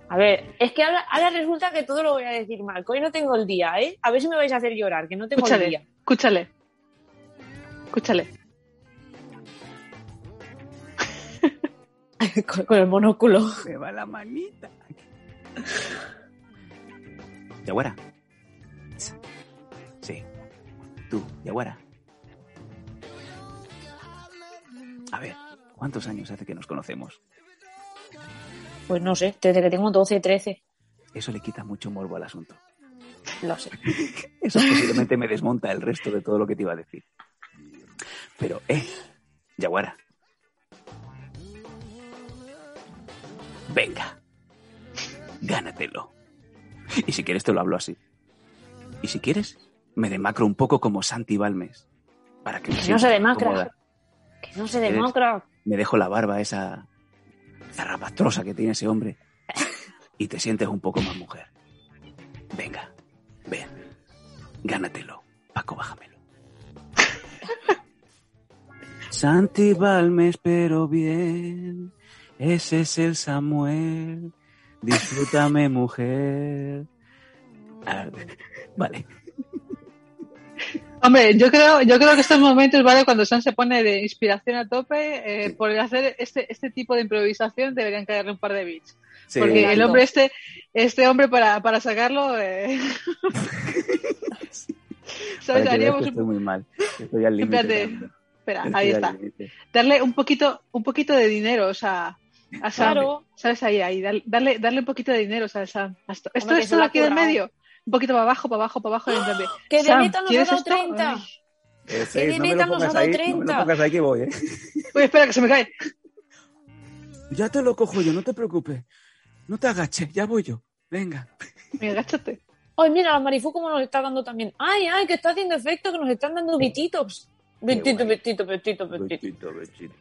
A ver, es que ahora, ahora resulta que todo lo voy a decir mal. que Hoy no tengo el día, ¿eh? A ver si me vais a hacer llorar, que no tengo el día. Escúchale, escúchale. Con, con el monóculo. me va la manita. Yaguara. Sí. Tú, Yaguara. A ver, ¿cuántos años hace que nos conocemos? Pues no sé, desde que tengo 12, 13. Eso le quita mucho morbo al asunto. Lo sé. Eso posiblemente me desmonta el resto de todo lo que te iba a decir. Pero, eh, Yaguara. Venga. Gánatelo. Y si quieres te lo hablo así. Y si quieres, me demacro un poco como Santi Balmes. Para que no se demacra. cómoda. Que no se democra. Me dejo la barba esa zarrapastrosa que tiene ese hombre. Y te sientes un poco más mujer. Venga, ven. Gánatelo. Paco, bájamelo. Santi Balmes, pero bien. Ese es el Samuel. Disfrútame, mujer. Ah, vale. Hombre, yo creo, yo creo que estos momentos, ¿vale? Cuando Sam se pone de inspiración a tope, eh, por hacer este, este tipo de improvisación deberían caerle un par de bits. Sí, Porque el hombre este, este hombre para, para sacarlo, eh... para ¿sabes? que veas Haríamos que un... estoy muy mal. Estoy al límite. Espera, Estoy ahí está. límite. Darle un poquito, un poquito de dinero, o sea, a Sam. Claro. ¿Sabes? Ahí, ahí. Darle, darle, un poquito de dinero, o sea, a Sam. Esto, esto Hombre, que es se lo todo ha aquí del medio. Un poquito para abajo, para abajo, para abajo. de, Que de Sam, neta nos ha ¿quieres dado esto? 30. Ay. Eh, sí, Que de no meta nos ha dado ahí, no me lo 30. ahí que voy, ¿eh? Uy, espera, que se me cae. Ya te lo cojo yo, no te preocupes. No te agaches, ya voy yo. Venga. Mira, agáchate. Ay, mira, la Marifú como nos está dando también. Ay, ay, que está haciendo efecto, que nos están dando bititos. Betito, betito, betito. Bechito, bechito.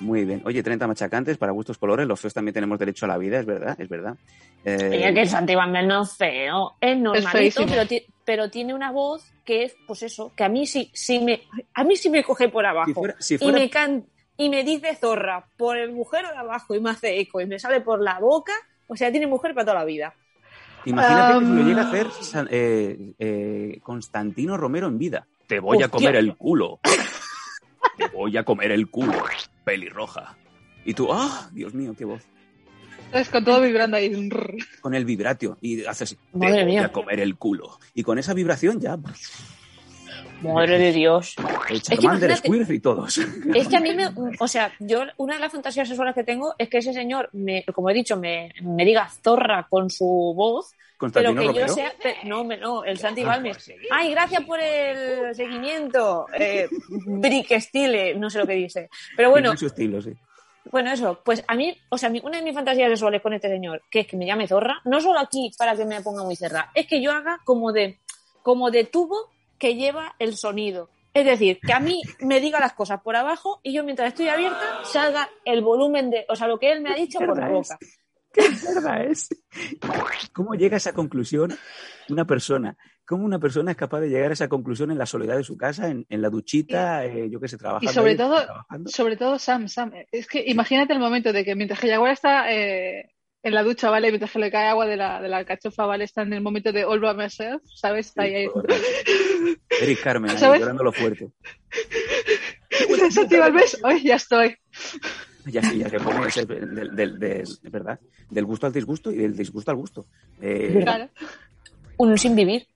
Muy bien. Oye, 30 machacantes para gustos colores. Los feos también tenemos derecho a la vida, es verdad, es verdad. Eh, Oye, que el Santi Van Mel no es feo. Es normalito, pero, ti- pero tiene una voz que es, pues eso, que a mí sí, sí me, a mí sí me coge por abajo. si fuera, si y me can y me dice zorra por el agujero de abajo y me hace eco y me sale por la boca. O sea, tiene mujer para toda la vida. imagínate que si lo Um, llega a hacer eh, eh, Constantino Romero en vida. Te voy a comer el culo. Te voy a comer el culo. Pelirroja. Y tú, ¡ah! Dios mío, qué voz. ¿Sabes? Con todo vibrando ahí. Con el vibratio. Y haces así. Te Madre voy mía. a comer el culo. Y con esa vibración ya. Madre de Dios. El que Charmander, imagínate- Squirrel y todos. Es que a mí me, o sea, yo una de las fantasías sexuales que tengo es que ese señor, me, como he dicho, me, me diga zorra con su voz, pero que Romero. yo sea, no, no, el Santi Balmes. Ay, gracias por el seguimiento, eh, Brick Stile, no sé lo que dice. Pero bueno, Tiene su estilo, sí. bueno, eso, pues a mí, o sea, una de mis fantasías sexuales con este señor, que es que me llame zorra, no solo aquí para que me ponga muy cerrada, es que yo haga como de, como de tubo que lleva el sonido. Es decir, que a mí me diga las cosas por abajo y yo mientras estoy abierta salga el volumen de, o sea, lo que él me ha dicho por la es? ¿Qué mierda es? ¿Cómo llega a esa conclusión una persona? ¿Cómo una persona es capaz de llegar a esa conclusión en la soledad de su casa, en, en la duchita, eh, yo qué sé, trabajando? Y sobre ahí, todo, trabajando? sobre todo Sam, Sam. Es que imagínate el momento de que mientras que Jaguar está eh, en la ducha, ¿vale? Mientras que le cae agua de la, de la alcachofa, ¿vale? Está en el momento de all by myself, ¿sabes? Está ahí, ahí. Eric Carmen, ahí, llorándolo fuerte. Santi Valves, hoy ya estoy. Ya, sí, ya se pone ese- del, del- del- es verdad, del gusto al disgusto y del disgusto al gusto. Eh. Un sin vivir.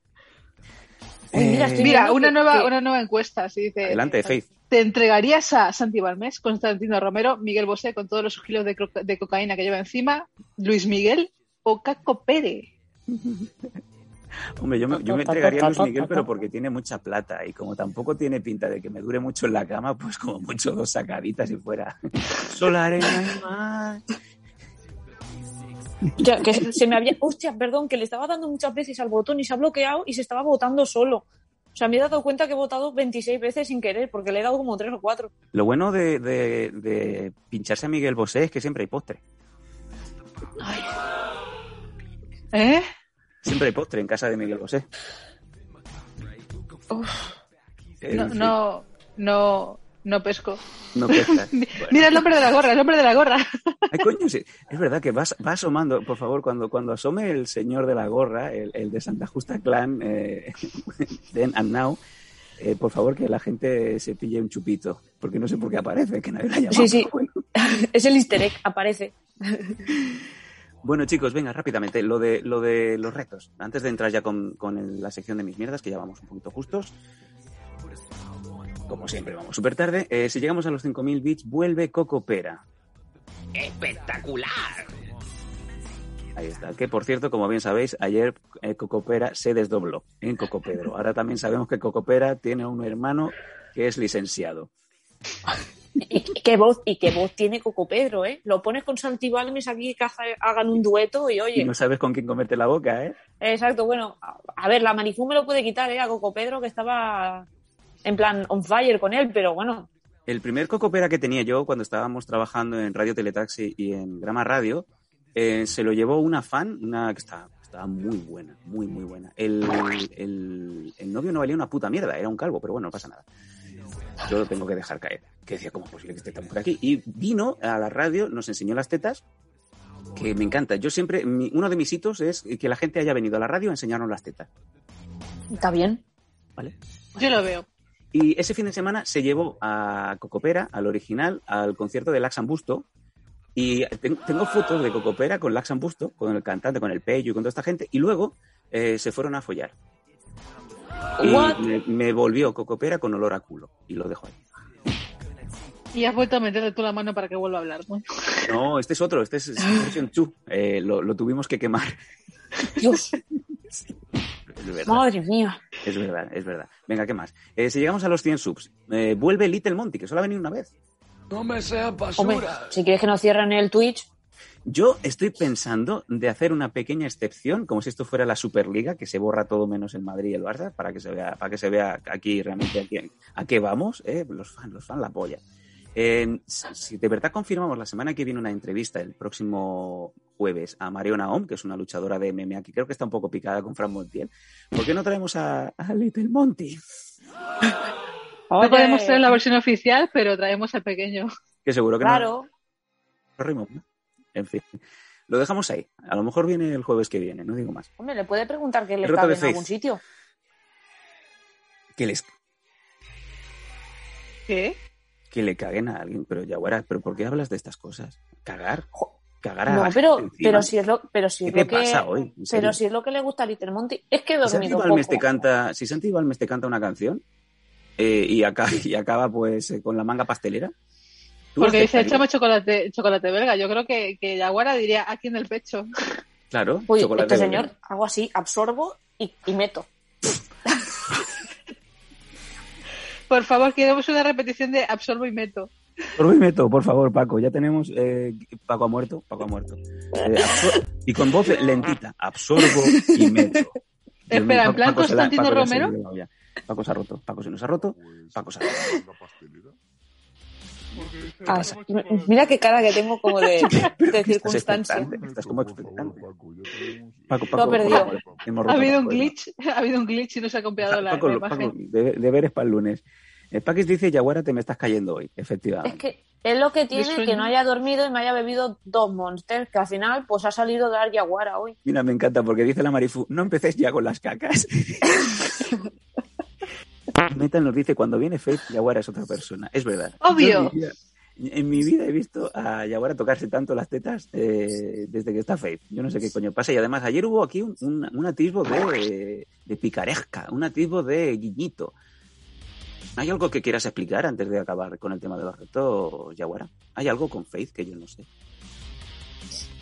Mira, eh, Mira, una que- nueva, que- una nueva encuesta, así dice. Adelante, Faith. ¿Te entregarías a Santi Balmés, Constantino Romero, Miguel Bosé con todos los kilos de, de cocaína que lleva encima, Luis Miguel o Caco Pérez? Hombre, yo me, yo me entregaría a Luis Miguel, pero porque tiene mucha plata y como tampoco tiene pinta de que me dure mucho en la cama, pues como mucho dos sacaditas y fuera. Sol, arena y mar. Ya, que se me había. Hostia, perdón, que le estaba dando muchas veces al botón y se ha bloqueado y se estaba votando solo. O sea, me he dado cuenta que he votado 26 veces sin querer, porque le he dado como 3 o 4. Lo bueno de, de- de pincharse a Miguel Bosé es que siempre hay postre. ¿Eh? Siempre hay postre en casa de Miguel Bosé. No, no, no, no pesco. no Bueno. Mira el nombre de la gorra, el nombre de la gorra. Ay, coño, sí. Es verdad que va, va asomando, por favor, cuando, cuando asome el señor de la gorra, el, el de Santa Justa Clan, eh, then and now, eh, por favor que la gente se pille un chupito, porque no sé por qué aparece, que nadie la ha llamado. Sí, sí. bueno. es el easter egg, aparece. Bueno, chicos, venga, rápidamente, lo de, lo de los retos. Antes de entrar ya con, con el- la sección de mis mierdas, que ya vamos un poquito justos. Como siempre, vamos súper tarde. Eh, si llegamos a los 5.000 bits, vuelve Coco Pera. ¡Espectacular! Ahí está. Que por cierto, como bien sabéis, ayer eh, Cocopera se desdobló en Coco Pedro. Ahora también sabemos que Cocopera tiene un hermano que es licenciado. Y, y qué voz, y qué voz tiene Coco Pedro, ¿eh? Lo pones con Santi Balmes aquí que haga- hagan un dueto y Y oye. no sabes con quién comerte la boca, ¿eh? Exacto, bueno, a, a ver, la Marifú me lo puede quitar, ¿eh? A Coco Pedro que estaba en plan on fire con él, pero bueno. El primer Cocopera que tenía yo cuando estábamos trabajando en Radio Teletaxi y en Grama Radio, eh, se lo llevó una fan, una que estaba, estaba muy buena, muy, muy buena. El, el- el novio no valía una puta mierda, era un calvo, pero bueno, no pasa nada. Yo lo tengo que dejar caer. Que decía, ¿cómo es posible que esté esta mujer aquí? Y vino a la radio, nos enseñó las tetas, que me encanta. Yo siempre, mi- uno de mis hitos es que la gente haya venido a la radio a enseñarnos las tetas, Está bien. ¿vale? Yo lo veo. Y ese fin de semana se llevó a Cocopera, al original, al concierto de Laxan Busto. Y ten- tengo fotos de Cocopera con Laxan Busto, con el cantante, con el Peyo y con toda esta gente. Y luego eh, se fueron a follar. Y me, me volvió Cocopera con olor a culo. Y lo dejo ahí. Y has vuelto a meterle tú la mano para que vuelva a hablar. ¿no? No, este es otro, este es es version 2. Eh, lo, lo tuvimos que quemar. Dios, Es verdad. madre mía. Es verdad, es verdad. Venga, ¿qué más? Eh, si llegamos a los 100 subs, eh, vuelve Little Monty, que solo ha venido una vez. No me Hombre, basura. si quieres que nos cierren el Twitch, Yo estoy pensando de hacer una pequeña excepción, como si esto fuera la Superliga, que se borra todo menos el Madrid y el Barça, para que se vea, para que se vea aquí realmente a, quién- a qué vamos, ¿eh? los fans, los fans la polla. Eh, si de verdad confirmamos la semana que viene una entrevista el próximo jueves a Mariona Om, que es una luchadora de MMA que creo que está un poco picada con Fran Montiel, ¿por qué no traemos a, a Little Monty? No podemos traer la versión oficial, pero traemos al pequeño. Que seguro que no- claro. no ¿no? En fin, lo dejamos ahí. A lo mejor viene el jueves que viene, no digo más. Hombre, le puede preguntar que le de en algún sitio. Que les ¿Qué? que le caguen a alguien, pero Yaguara, ¿pero por qué hablas de estas cosas? ¿Cagar? ¿Cagar a No, pero, encima? pero si es lo, pero si ¿Qué es te lo que, pasa hoy? Pero si es lo que le gusta a Little Monty, es que he Si Santi dormido Balmes te canta, si Santi Balmes te canta una canción eh, y, acaba, y acaba pues eh, con la manga pastelera, ¿tú Porque dice, échame chocolate, chocolate belga. Yo creo que, que Yaguara diría aquí en el pecho. Claro, Uy, chocolate este belga. señor, hago así, absorbo y, y meto. Por favor, queremos una repetición de absorbo y meto. Absorbo y meto, por favor, Paco. Ya tenemos. eh, Paco ha muerto. Paco ha muerto. Eh, y con voz lentita. Absorbo y meto. Espera, ¿en plan Paco se la- Constantino Romero? Paco se ha roto. Paco se nos ha roto. Paco se ha roto. Ah, mira qué cara que tengo como de, circunstancia. Estás como expectante. Paco, Lo ha perdido. habido un Paco, glitch, ha habido un glitch y no se ha copiado la, Paco, la Paco, imagen. de- deberes para el lunes. Paquis dice, Yaguara, te me estás cayendo hoy. Es Efectivamente. que es lo que tiene que no haya dormido y me haya bebido dos monsters, que al final pues ha salido de dar Yaguara hoy. Mira, me encanta porque dice la Marifu, no empecéis ya con las cacas. Metal nos dice, cuando viene Faith, Yaguara es otra persona. Es verdad. Obvio. Yo en, mi vida, en mi vida he visto a Yaguara tocarse tanto las tetas eh, desde que está Faith. Yo no sé qué coño pasa. Y además, ayer hubo aquí un, un- un atisbo de, de picaresca, un atisbo de guiñito. ¿Hay algo que quieras explicar antes de acabar con el tema de los retos, Yaguara? ¿Hay algo con Faith que yo no sé?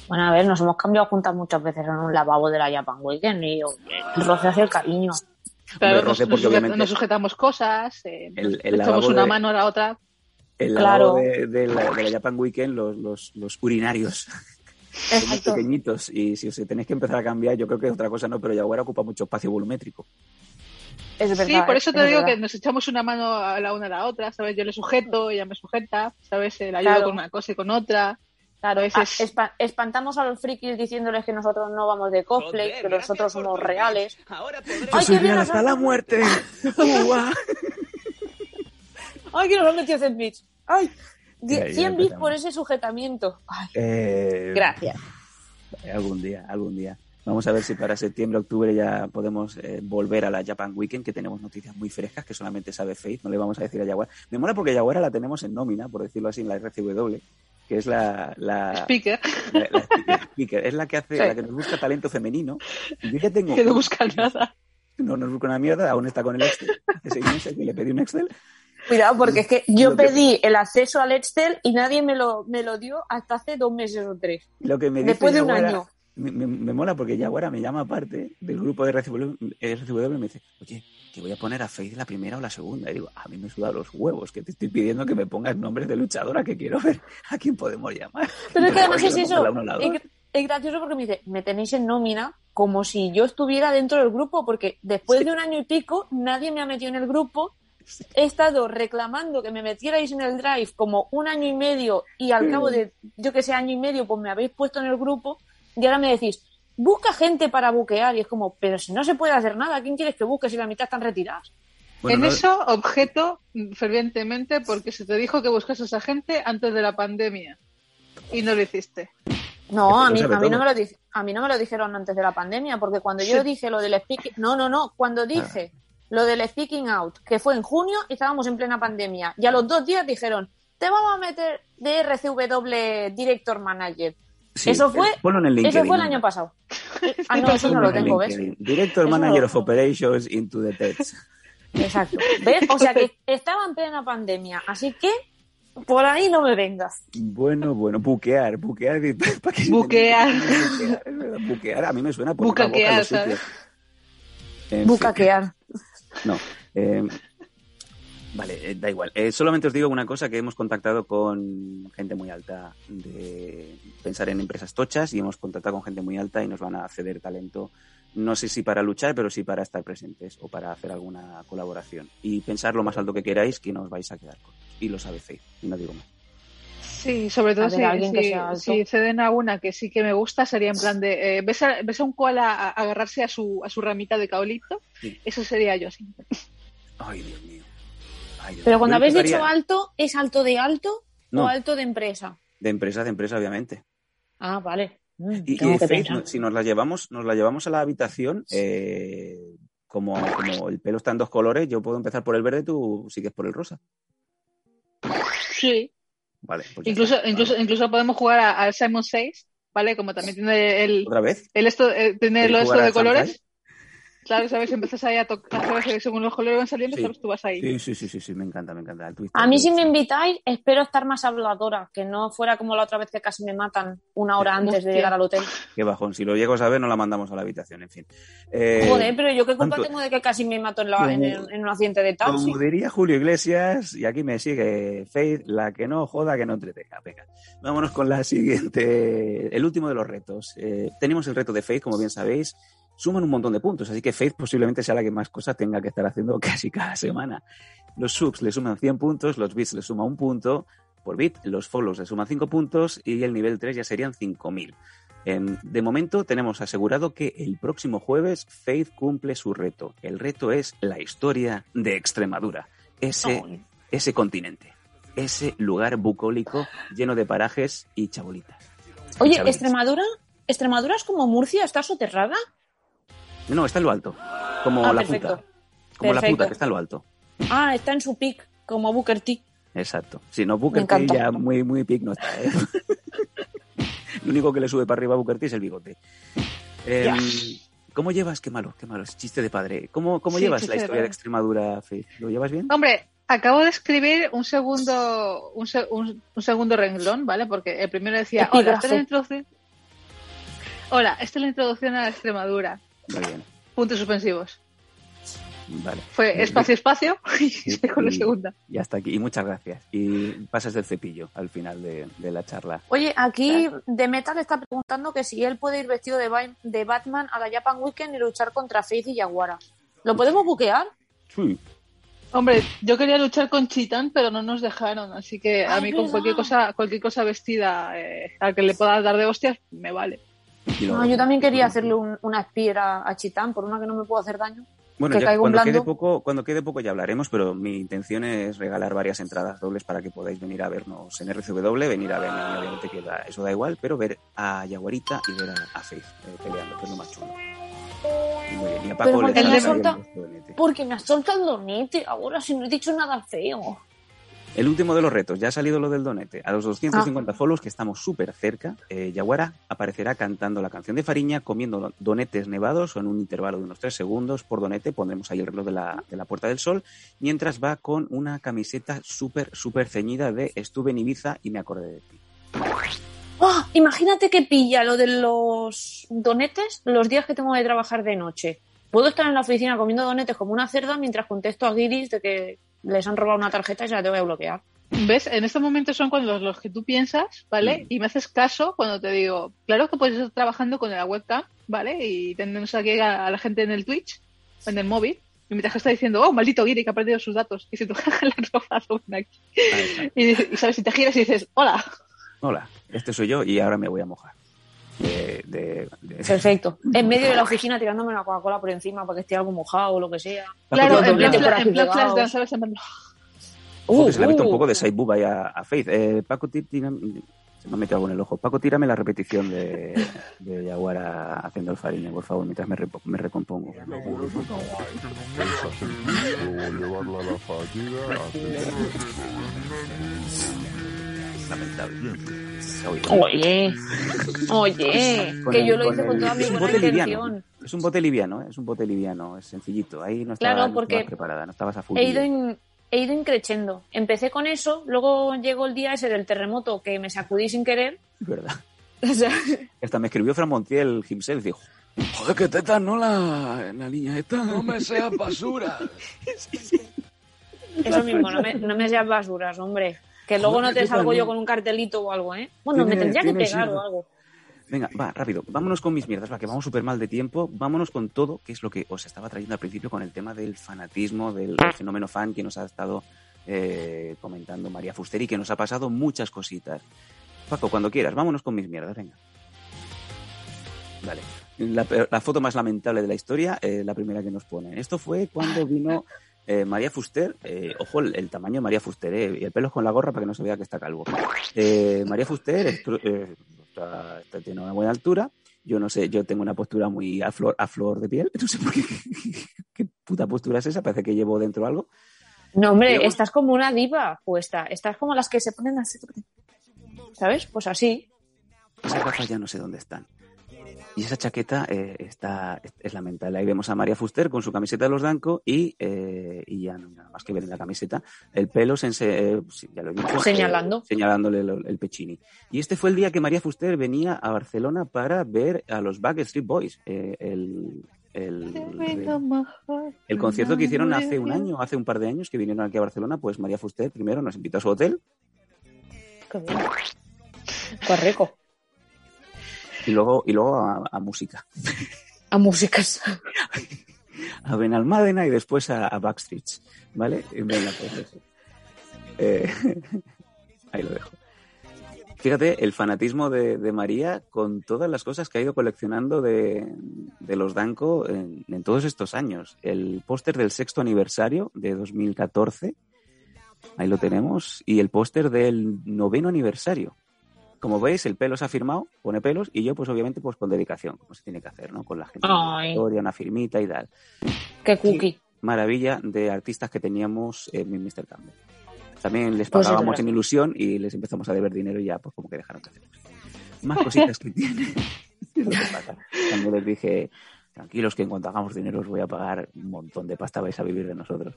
Bueno, a ver, nos hemos cambiado juntas muchas veces en un lavabo de la Japan Weekend y el roce hace el cariño. Claro, nos, Roce, porque nos sujeta- obviamente nos sujetamos cosas, eh, El- el echamos una de- mano a la otra. el Claro. de, de la, de la Japan Weekend, los, los, los urinarios son muy pequeñitos y si os tenéis que empezar a cambiar, yo creo que otra cosa no, pero Yaguara ocupa mucho espacio volumétrico. Es verdad, Sí, por eso es te digo verdad. que nos echamos una mano a la una a la otra, ¿sabes? Yo le sujeto, ella me sujeta, ¿sabes? Eh, La ayudo Claro. con una cosa y con otra. Claro, ah, espa- espantamos a los frikis diciéndoles que nosotros no vamos de cosplay, Joder, que nosotros somos reales. Ahora podré... Ay, qué bien nos hasta la muerte! ¡Ay, que nos han metido 100 bits! ¡Ay! Die- Ya, ya 100 bits por ese sujetamiento. Ay, Eh, gracias. Algún día, algún día. Vamos a ver si para septiembre, octubre ya podemos eh, volver a la Japan Weekend, que tenemos noticias muy frescas que solamente sabe Faith, no le vamos a decir a Yaguara. Me mola porque Yaguara la tenemos en nómina, por decirlo así, en la RCW, que es la, la, Speaker, la- la speaker- speaker, es la que hace, Sí. la que nos busca talento femenino. Y yo ya tengo, que no busca nada. no nos busca una mierda, aún está con el Excel. Hace seis meses que le pedí un Excel. Cuidado, porque es que yo que- pedí el acceso al Excel y nadie me lo, me lo dio hasta hace dos meses o tres. Lo que me dice Después de un año. Me, me- me mola porque Yaguara me llama aparte del grupo de RCW, RCW y me dice, oye, que voy a poner a Faith la primera o la segunda. Y digo, a mí me suda los huevos, que te estoy pidiendo que me pongas nombres de luchadora que quiero ver a quién podemos llamar. Pero es que además es eso. es gracioso porque me dice, me tenéis en nómina como si yo estuviera dentro del grupo, porque después de un año y pico nadie me ha metido en el grupo. He estado reclamando que me metierais en el drive como un año y medio y al cabo de, yo que sé, año y medio, pues me habéis puesto en el grupo y ahora me decís, busca gente para buquear y es como, pero si no se puede hacer nada, ¿quién quieres que busque si la mitad están retiradas? Bueno, en no- eso objeto fervientemente porque se te dijo que buscases a gente antes de la pandemia y no lo hiciste. No, a mí, a, mí no me lo, di- a mí no me lo dijeron antes de la pandemia, porque cuando yo dije lo del speaking... No, no, no. Cuando dije lo del speaking out, que fue en junio, estábamos en plena pandemia. Y a los dos días dijeron, te vamos a meter de RCW Director Manager. Sí, eso fue- eh, ponlo en el Eso fue el ¿no? año pasado. Ah, no, eso no. Director Eso no Manager lo of. Operations into the Pets. Exacto. ¿Ves? O sea que estaba en plena pandemia. Así que por ahí no me vengas. Bueno, bueno, buquear, buquear. ¿para qué se Buquear. buquear, a mí me suena por boca Bucaquear, sitios. ¿sabes? Fin. Bucaquear. No. eh, vale, eh, da igual. Eh, solamente os digo una cosa, que hemos contactado con gente muy alta de pensar en empresas tochas y hemos contactado con gente muy alta y nos van a ceder talento. No sé si para luchar, pero sí para estar presentes o para hacer alguna colaboración. Y pensar lo más alto que queráis que nos vais a quedar con. Y lo sabe Faith, y no digo más. Sí, sobre todo si, si- si ceden a una que sí que me gusta, sería en plan de, eh, ¿ves, a, ves a un koala a- agarrarse a su, a su ramita de caolito? Sí. Eso sería yo siempre. Ay, Dios mío. Ay, Pero cuando habéis dicho alto, ¿es alto de alto No. o alto de empresa? De empresa, de empresa, obviamente. Ah, vale. Mm, Y, tengo y que si nos la llevamos, nos la llevamos a la habitación, eh, como, como el pelo está en dos colores, yo puedo empezar por el verde, tú sigues por el rosa. Sí. Vale, pues Incluso, está. incluso, incluso podemos jugar a- al Simon 6, ¿vale? Como también tiene el, ¿Otra vez? el esto, eh, tiene ¿Quieres lo esto de colores. Claro, ¿sabes? Empiezas ahí a tocar, Según los colores van saliendo, Sí. ¿sabes? Tú vas ahí. Sí, sí, sí, sí, sí, me encanta, me encanta. El twist, A mí twist. si me invitáis, espero estar más habladora, que no fuera como la otra vez que casi me matan una hora antes de llegar al hotel. Qué bajón, si lo llego a saber no la mandamos a la habitación, en fin. Eh, Joder, pero yo qué culpa ¿cuánto- tengo de que casi me mato en, la- en, el- en un accidente de taxi. Como diría Julio Iglesias, y aquí me sigue Faith, la que no joda, que no entretenga. Venga, vámonos con la siguiente, el último de los retos. Eh, tenemos el reto de Faith, como bien sabéis, suman un montón de puntos, así que Faith posiblemente sea la que más cosas tenga que estar haciendo casi cada semana. Los subs le suman 100 puntos, los bits le suman un punto por bit, los follows le suman 5 puntos y el nivel 3 ya serían 5000. Em, de momento tenemos asegurado que el próximo jueves Faith cumple su reto. El reto es la historia de Extremadura, ese, ese continente, ese lugar bucólico lleno de parajes y chabolitas. Oye. ¿Extremadura? ¿Extremadura es como Murcia? ¿Está soterrada? No, está en lo alto, como Ah, la perfecto. puta. Como la puta, que está en lo alto. Ah, está en su pic, como Booker T. Exacto. Si no, Booker T ya muy, muy pic no está. ¿eh? Lo único que le sube para arriba a Booker T es el bigote. Em. ¿Cómo llevas? Qué malo, qué malo, es chiste de padre. ¿Cómo, cómo Sí, llevas la historia de. Extremadura, Faith? ¿Lo llevas bien? Hombre, Acabo de escribir un segundo, un, se- un- un segundo renglón, ¿vale? Porque el primero decía, hola, esta es la introducción. Hola, esta es la introducción a la Extremadura. Muy bien. Puntos suspensivos. Vale. Fue espacio, espacio, y estoy con la y- segunda. Y hasta aquí. Y muchas gracias. Y pasas del cepillo al final de, de la charla. Oye, aquí de Metal está preguntando que si él puede ir vestido de, Ba- de Batman a la Japan Weekend y luchar contra Faith y Yaguara. ¿Lo podemos buquear? Sí. Hombre, yo quería luchar con Chitán, pero no nos dejaron, así que a Ay, mí con verdad. cualquier cosa, cualquier cosa vestida eh, a que le pueda dar de hostias, me vale. No, yo también quería hacerle un- una espira a Chitán, por una que no me puedo hacer daño. Bueno, que ya cuando quede, poco, cuando quede poco ya hablaremos, pero mi intención es regalar varias entradas dobles para que podáis venir a vernos en RCW, venir a verme, obviamente que da- eso da igual, pero ver a Yaguarita y ver a, a Faith eh, peleando, que es lo más chulo. Y muy bien, y a Paco Pero le porque bien solta-. Porque me has soltado el donete ahora si no he dicho nada feo. El último de los retos, ya ha salido lo del donete. A los 250 follows, que estamos súper cerca, eh, Yaguara aparecerá cantando la canción de Fariña, comiendo don- donetes nevados o en un intervalo de unos 3 segundos por donete. Pondremos ahí el reloj de la, de la Puerta del Sol, mientras va con una camiseta súper, súper ceñida de Estuve en Ibiza y me acordé de ti. ¡Ah! Imagínate que pilla lo de los donetes los días que tengo que trabajar de noche. Puedo estar en la oficina comiendo donetes como una cerda mientras contesto a Guiris de que les han robado una tarjeta y se la tengo que bloquear. ¿Ves? En estos momentos son cuando los, los que tú piensas, ¿vale? Mm. Y me haces caso cuando te digo, claro que puedes estar trabajando con la webcam, ¿vale? Y tenemos aquí a, a la gente en el Twitch, en el móvil, y mientras está diciendo, oh, maldito Giri que ha perdido sus datos, y se te la han robado una aquí. Está. Y, y sabes, si te giras y dices, hola, Hola, este soy yo y ahora me voy a mojar. De, de- de- Perfecto. En medio de la oficina tirándome una Coca-Cola por encima para que esté algo mojado o lo que sea. claro, en plan, en plan Uh, que se le ha visto un uh. poco de side boob ahí a, a Faith. Eh, Paco, tí- tira- se me ha metido algo en el ojo. Paco, tírame la repetición de, de Yaguara haciendo el fariña, por favor, mientras me, repo- me recompongo. llevarla a la fatiga, Lamentable. Oye, Oye, que el- yo lo hice con toda mi buena intención. Es un bote liviano, ¿eh? es un bote liviano, es sencillito. Ahí no estabas, Claro, porque preparada, no estabas a full. He ido, in- he ido increchendo. Empecé con eso, luego llegó el día ese del terremoto que me sacudí sin querer. Es verdad. O sea, Hasta me escribió Fran Montiel himself, dijo, joder, que tetas, ¿no? La, la niña esta. No me seas basura. eso mismo, no me, no me seas basuras, hombre. Que luego no te salgo yo con un cartelito o algo, ¿eh? Bueno, me tendría que pegar o algo. Venga, va, rápido. Vámonos con mis mierdas, va, que vamos súper mal de tiempo. Vámonos con todo, que es lo que os estaba trayendo al principio con el tema del fanatismo, del fenómeno fan que nos ha estado eh, comentando María Fusteri, que nos ha pasado muchas cositas. Paco, cuando quieras, vámonos con mis mierdas, venga. Vale. La foto más lamentable de la historia, eh, la primera que nos ponen. Esto fue cuando vino eh, María Fuster, eh, ojo el, el tamaño de María Fuster, eh, y el pelo es con la gorra para que no se vea que está calvo. Eh, María Fuster está- está- tiene una buena altura. Yo no sé, yo tengo una postura muy a flor, a flor de piel. No sé por qué. ¿Qué puta postura es esa? Parece que llevo dentro algo. No, hombre, estás como una diva puesta. Estás como las que se ponen así. ¿Sabes? Pues así. Esas gafas ya no sé dónde están. Y esa chaqueta eh, está, es lamentable. Ahí vemos a María Fuster con su camiseta de los Danco y, eh, y ya no hay nada más que ver en la camiseta. El pelo, se eh, ya lo he dicho, Señalando. eh, señalándole el, el pechini. Y este fue el día que María Fuster venía a Barcelona para ver a los Backstreet Boys. el, el, el, el concierto que hicieron hace un año, hace un par de años, que vinieron aquí a Barcelona, pues María Fuster primero nos invitó a su hotel. Qué rico. Y luego, y luego a, a música. A músicas. a Benalmádena y después a, a Backstreet, ¿vale? Venga, pues. Eh, ahí lo dejo. Fíjate el fanatismo de, de María con todas las cosas que ha ido coleccionando de, de los Danco en, en todos estos años. El póster del sexto aniversario de 2014, ahí lo tenemos, y el póster del noveno aniversario. Como veis, el pelo se ha firmado, pone pelos, y yo, pues obviamente, pues con dedicación, como se tiene que hacer, ¿no? Con la gente, Ay. historia, una firmita y tal. Qué cookie. Maravilla de artistas que teníamos en Mr. Campbell. También les Pues es pagábamos en ilusión y les empezamos a deber dinero y ya, pues como que dejaron de hacer. Más cositas que tiene. Que. Cuando les dije, Tranquilos que en cuanto hagamos dinero os voy a pagar un montón de pasta, vais a vivir de nosotros.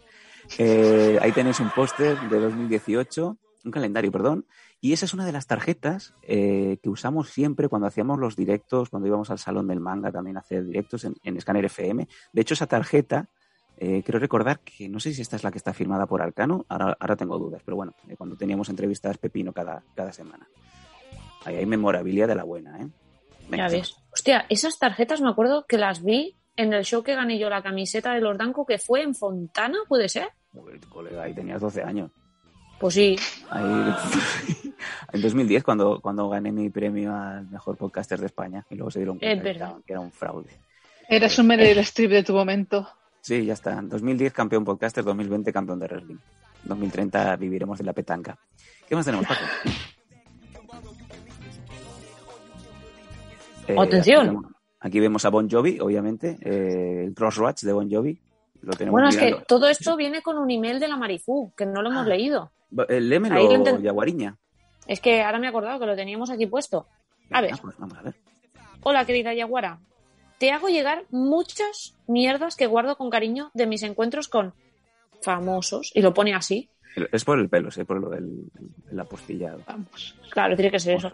Eh, ahí tenéis un póster de 2018, un calendario, perdón, y esa es una de las tarjetas eh, que usamos siempre cuando hacíamos los directos, cuando íbamos al salón del manga también a hacer directos en, en Scanner FM. De hecho, esa tarjeta, eh, quiero recordar que no sé si esta es la que está firmada por Arcano, ahora, ahora tengo dudas, pero bueno, eh, cuando teníamos entrevistas Pepino cada, cada semana. Ahí hay memorabilidad de la buena, ¿eh? Venga, Ya ves. Hostia, esas tarjetas me acuerdo que las vi en el show que gané yo la camiseta de los Danco, que fue en Fontana, ¿puede ser? Joder, colega, ahí tenías 12 años. Pues sí. Ahí, en 2010, cuando, cuando gané mi premio al mejor podcaster de España, y luego se dieron cuenta Es que era, que era un fraude. Eras un Meryl Streep de tu momento. Sí, ya está. 2010 campeón podcaster, 2020 campeón de wrestling. 2030 viviremos de la petanca. ¿Qué más tenemos, Paco? Eh, Atención. Aquí vemos, aquí vemos a Bon Jovi, obviamente, eh, el Crossroads de Bon Jovi. Lo tenemos Bueno, es que todo esto viene con un email de la Marifú, que no lo hemos Ah. leído. Eh, Lémelo, ahí lo enten- Yaguariña. Es que ahora me he acordado que lo teníamos aquí puesto. A ver. Pues vamos a ver. Hola, querida Yaguara. Te hago llegar muchas mierdas que guardo con cariño de mis encuentros con famosos. Y lo pone así. Es por el pelo, es por lo del, el apostillado. Vamos. Claro, tiene que ser eso.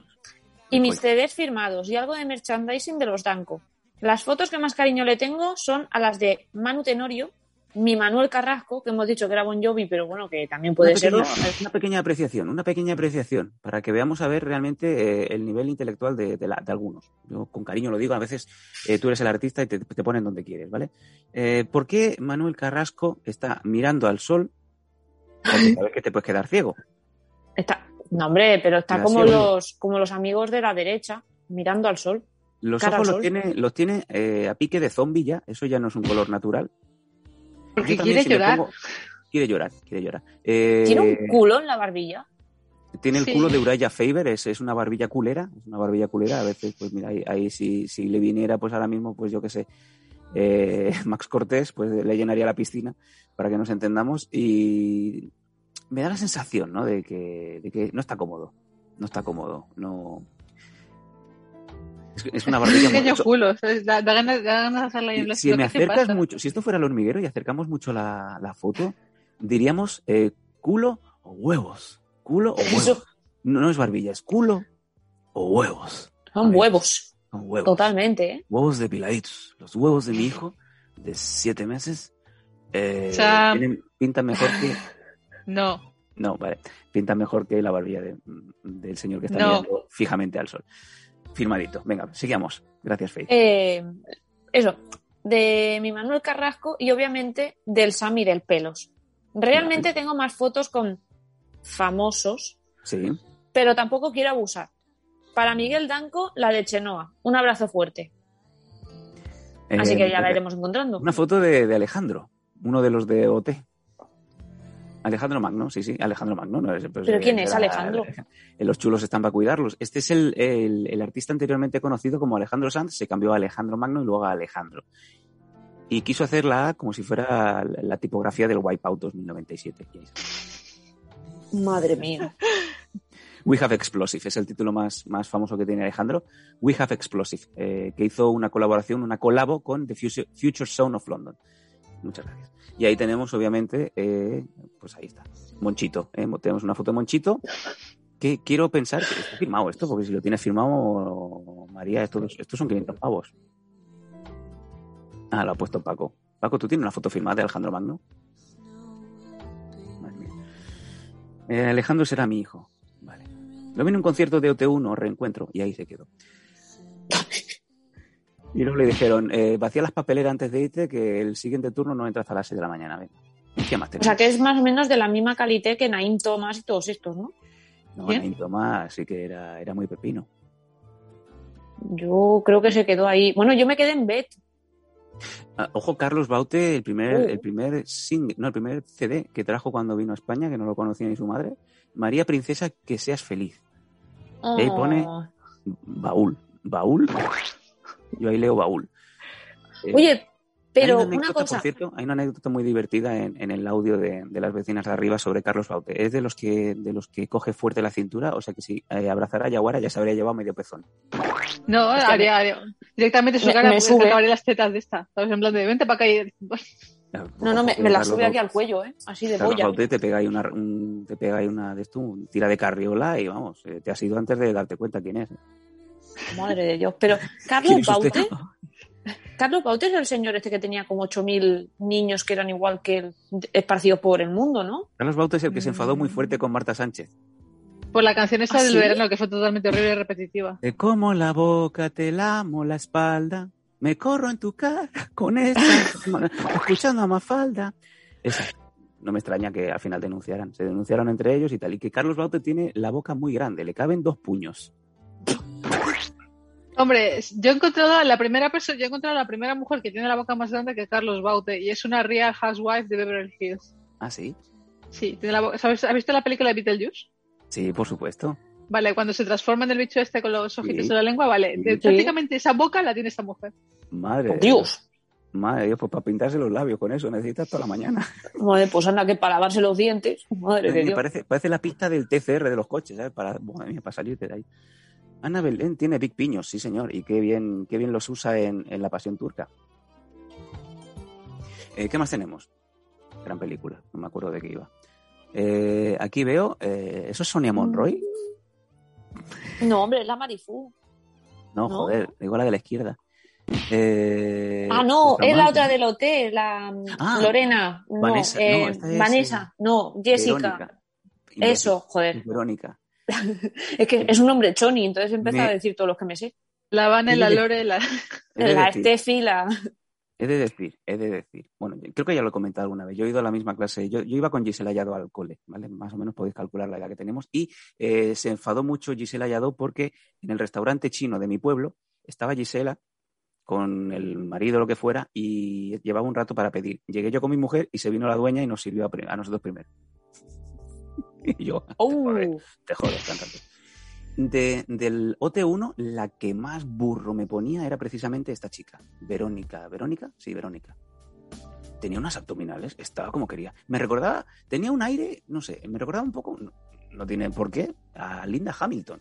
Y Joder. mis CDs firmados y algo de merchandising de los Danco. Las fotos que más cariño le tengo son a las de Manu Tenorio, mi Manuel Carrasco, que hemos dicho que era Bon Jovi, pero bueno, que también puede pequeña, serlo. Una pequeña apreciación, una pequeña apreciación, para que veamos a ver realmente eh, el nivel intelectual de, de la- de algunos. Yo con cariño lo digo, a veces eh, tú eres el artista y te, te ponen donde quieres, ¿vale? Eh, ¿Por qué Manuel Carrasco está mirando al sol? Porque sabes que te puedes quedar ciego. Está... No, hombre, pero está como los, como los amigos de la derecha, mirando al sol. Los ojos los tiene, los tiene eh, a pique de zombie ya, eso ya no es un color natural. Porque quiere si llorar. pongo- Quiere llorar, quiere llorar. Eh, Tiene un culo en la barbilla. Tiene el Sí. culo de Uraya Faber, es, es una barbilla culera, es una barbilla culera. A veces, pues mira, ahí, ahí si, si le viniera, pues ahora mismo, pues yo qué sé, eh, Max Cortés, pues le llenaría la piscina para que nos entendamos. Y me da la sensación, ¿no? De que, de que no está cómodo, no está cómodo, no. Es, es una barbilla muy. Pequeño culo. Da, da ganas, da ganas de hacerla ahí en si, la si me ¿qué te acercas pasa? mucho, si esto fuera el hormiguero y acercamos mucho la, la foto, diríamos eh, culo o huevos. Culo o huevos. Eso. No, no es barbilla, es culo o huevos. Son huevos. Son huevos. Totalmente, ¿eh? Huevos depiladitos. Los huevos de mi hijo de siete meses eh, Sam. tienen- pintan mejor que. No. No, vale. Pintan mejor que la barbilla de- del señor que está No. mirando fijamente al sol. Firmadito. Venga, sigamos. Gracias, Faith. Eh, eso, de mi Manuel Carrasco y obviamente del Sammy del Pelos. Realmente tengo más fotos con famosos, Sí. pero tampoco quiero abusar. Para Miguel Danco, la de Chenoa. Un abrazo fuerte. Así Eh, que ya la iremos encontrando. Una foto de, de Alejandro, uno de los de OT. Alejandro Magno, sí, sí, Alejandro Magno. no es- pues, ¿Pero quién es Alejandro? eh, Los chulos están para cuidarlos. Este es el, el- el artista anteriormente conocido como Alejandro Sanz, se cambió a Alejandro Magno y luego a Alejandro. Y quiso hacer la A como si fuera la, la tipografía del Wipeout 2097. Y ahí está. Madre mía. We Have Explosive es el título más, más famoso que tiene Alejandro. We Have Explosive, eh, que hizo una colaboración, una colabo con The Future, Future Sound of London. Muchas gracias. Y ahí tenemos, obviamente, eh, pues ahí está, Monchito. eh, tenemos una foto de Monchito que quiero pensar que está firmado esto, porque si lo tienes firmado, María, estos, estos son 500 pavos. Ah, lo ha puesto Paco. Paco, ¿tú tienes una foto firmada de Alejandro Magno? Madre. Eh, Alejandro será mi hijo. Vale. Lo vi en un concierto de OT1, reencuentro, y ahí se quedó. Y luego le dijeron, eh, vacía las papeleras antes de irte, que el siguiente turno no entra hasta las 6 de la mañana. Venga. ¿Y ¿Qué más O sea que es más o menos de la misma calidad que Naim Thomas y todos estos, ¿no? No. Naim Tomás sí que era, era muy pepino. Yo creo que se quedó ahí. Bueno, yo me quedé en Bet. Ah, ojo, Carlos Baute, el primer, Uh. el primer sing- no, el primer CD que trajo cuando vino a España, que no lo conocía ni su madre. María Princesa, que seas feliz. Y ahí pone- Oh. Baúl. Baúl. Yo ahí leo baúl. Eh, Oye, Pero hay una una anécdota, cosa, por cierto, hay una anécdota muy divertida en, en el audio de, de las vecinas de arriba sobre Carlos Baute. Es de los que de los que coge fuerte la cintura, o sea que si eh, abrazara a Yaguara ya se habría llevado medio pezón. No, Es que haría, haría- directamente su me- cara me sube. las tetas de esta. ¿Sabes? En plan de vente para acá y... no, no, me, me la sube aquí al cuello, ¿eh? Así de Carlos boya. Baute te pega ahí una, un- te pega ahí una de esto, un tira de carriola y vamos, eh, te has ido antes de darte cuenta quién es. Madre de Dios. Pero Carlos. Baute, Carlos Baute es el señor este que tenía como 8.000 niños que eran igual que él, esparcidos por el mundo, ¿no? Carlos Baute es el que se enfadó Mm. muy fuerte con Marta Sánchez. Por la canción esta ¿Ah, del sí? verano que fue totalmente horrible y repetitiva. Te como la boca, te lamo la espalda, me corro en tu cara con esta, escuchando a Mafalda. Esa. No me extraña que al final denunciaran. Se denunciaron entre ellos y tal. Y que Carlos Baute tiene la boca muy grande, le caben dos puños. Hombre, yo he encontrado la primera persona, yo he encontrado la primera mujer que tiene la boca más grande que Carlos Baute y es una real housewife de Beverly Hills. Ah, sí. Sí, tiene la boca. ¿Sabes? ¿Has visto la película de Beetlejuice? Sí, por supuesto. Vale, cuando se transforma en el bicho este con los ojitos Sí. en la lengua, vale. Sí. de- Prácticamente esa boca la tiene esta mujer. Madre de Dios. Madre de Dios, pues para pintarse los labios con eso necesitas toda la mañana. Madre, pues anda que para lavarse los dientes. Madre de Me Dios. parece, parece la pista del TCR de los coches, ¿sabes? Para, madre mía, para salirte de ahí. Ana Belén tiene Big Piños, sí señor, y qué bien, qué bien los usa en, en La Pasión Turca. Eh, ¿Qué más tenemos? Gran película, no me acuerdo de qué iba. Eh, aquí veo, eh, ¿eso es Sonia Monroy? No, hombre, es la Marifú. No, ¿No? joder, digo la de la izquierda. Eh, Ah, no, es la otra del hotel, la Ah, Lorena. No, Vanessa, no, esta es, Vanessa, no, Jessica. Verónica. Eso, joder. Verónica. Es que es un nombre choni, entonces empezó Me- a decir todos los que me sé. La Vane, la. Lore, la... De La Steffi, la. He de decir, he de decir. Bueno, yo- creo que ya lo he comentado alguna vez. Yo he ido a la misma clase. Yo, yo iba con Gisela Yadó al cole, ¿vale? Más o menos podéis calcular la edad que tenemos. Y eh, se enfadó mucho Gisela Yadó porque en el restaurante chino de mi pueblo estaba Gisela con el marido o lo que fuera y llevaba un rato para pedir. Llegué yo con mi mujer y se vino la dueña y nos sirvió a, a nosotros primero. y yo, Oh, te jodes, cántate. De, del OT1, la que más burro me ponía era precisamente esta chica, Verónica. ¿Verónica? Sí, Verónica. Tenía unas abdominales, estaba como quería. Me recordaba, tenía un aire, no sé, me recordaba un poco, no, no tiene por qué, a Linda Hamilton.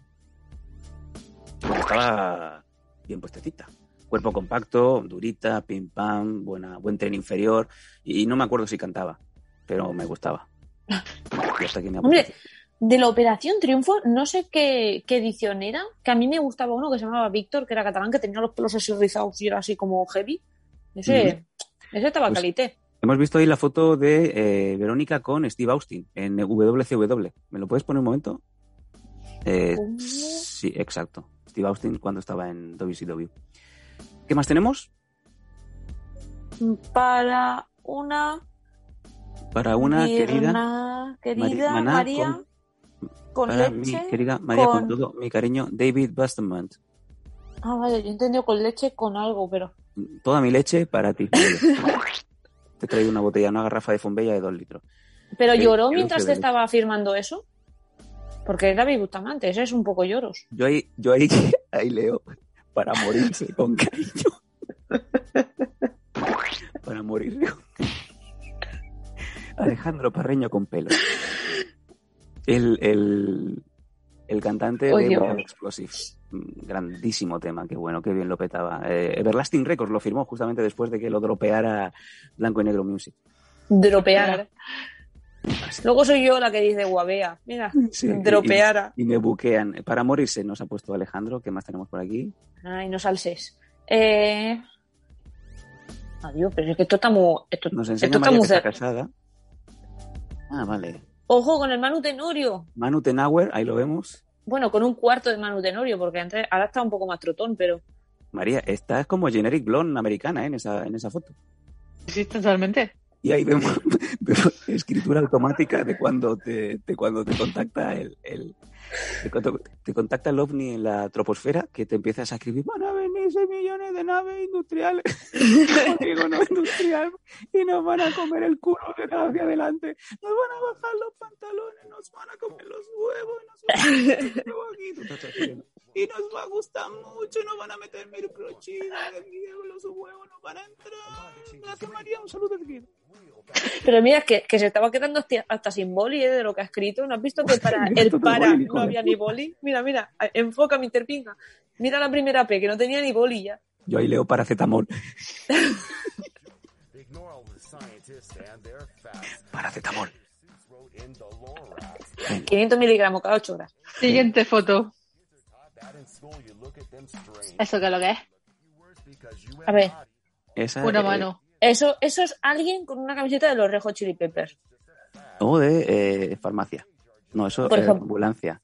Porque estaba bien puestecita. Cuerpo compacto, durita, pim pam, buena, buen tren inferior. Y no me acuerdo si cantaba, pero me gustaba. Y hasta aquí me Hombre, de la Operación Triunfo, no sé qué, qué edición era, que a mí me gustaba uno que se llamaba Víctor, que era catalán, que tenía los pelos así rizados y era así como heavy. Ese, ese estaba Pues- calité. Hemos visto ahí la foto de eh, Verónica con Steve Austin en WCW. ¿Me lo puedes poner un momento? Eh, sí, exacto. Steve Austin cuando estaba en WCW. ¿Qué más tenemos? Para una, Para una querida, querida Mari- María con, para leche. mi querida María con... con- todo mi cariño, David Bustamante. Ah, vale, yo he entendido con leche con algo, pero. Toda mi leche para ti. Te he traído una botella, una garrafa de Fombella de dos litros. ¿Pero Sí, lloró mientras te estaba firmando eso? Porque era Bustamante, ese es un poco lloros. Yo ahí, yo ahí, ahí leo para morirse con cariño. Para morirse con Alejandro Parreño con pelo. El, el, el cantante Oh, de. Metal Explosive. Grandísimo tema, qué bueno, qué bien lo petaba. Eh, Everlasting Records lo firmó justamente después de que lo dropeara Blanco y Negro Music. Dropeara. Luego soy yo la que dice guabea. Mira, Sí, dropeara. Y, me buquean. Para morirse nos ha puesto Alejandro. ¿Qué más tenemos por aquí? Ay, no salses. Eh... Adiós, pero es que esto está muy. Esto, Nos esto enseña está María muy que está cerca. casada. Ah, vale. Ojo con el Manu Tenorio. Manu Tenauer, ahí lo vemos. Bueno, con un cuarto de Manu Tenorio, porque antes, ahora está un poco más trotón, pero. María, esta es como Generic Blonde americana ¿eh? en, esa, en esa foto. Sí, totalmente. Y ahí vemos, vemos escritura automática de cuando te, de cuando te contacta el, el te contacta el ovni en la troposfera, que te empiezas a escribir, van a venir 6 millones de naves industriales, polígono industrial, y nos van a comer el culo de hacia adelante, nos van a bajar los pantalones, nos van a comer los huevos, nos van a meter el huevo y nos va a gustar mucho, y nos van a meter microchips, los huevos nos van a entrar, Gracias, María, un saludo de aquí. Pero mira, que, que se estaba quedando hasta, hasta sin boli eh, de lo que ha escrito. ¿No has visto que para el para no había ni boli? Mira, mira, enfoca, mi interpinga. Mira la primera P, que no tenía ni boli ya. Yo ahí leo paracetamol. Paracetamol. 500 miligramos cada 8 horas. Siguiente foto. ¿Eso qué es lo que es? A ver, Esa, Una mano. eso, eso es alguien con una camiseta de los Red Hot Chili Peppers. O de eh, farmacia. No, eso Por es ejemplo. ambulancia.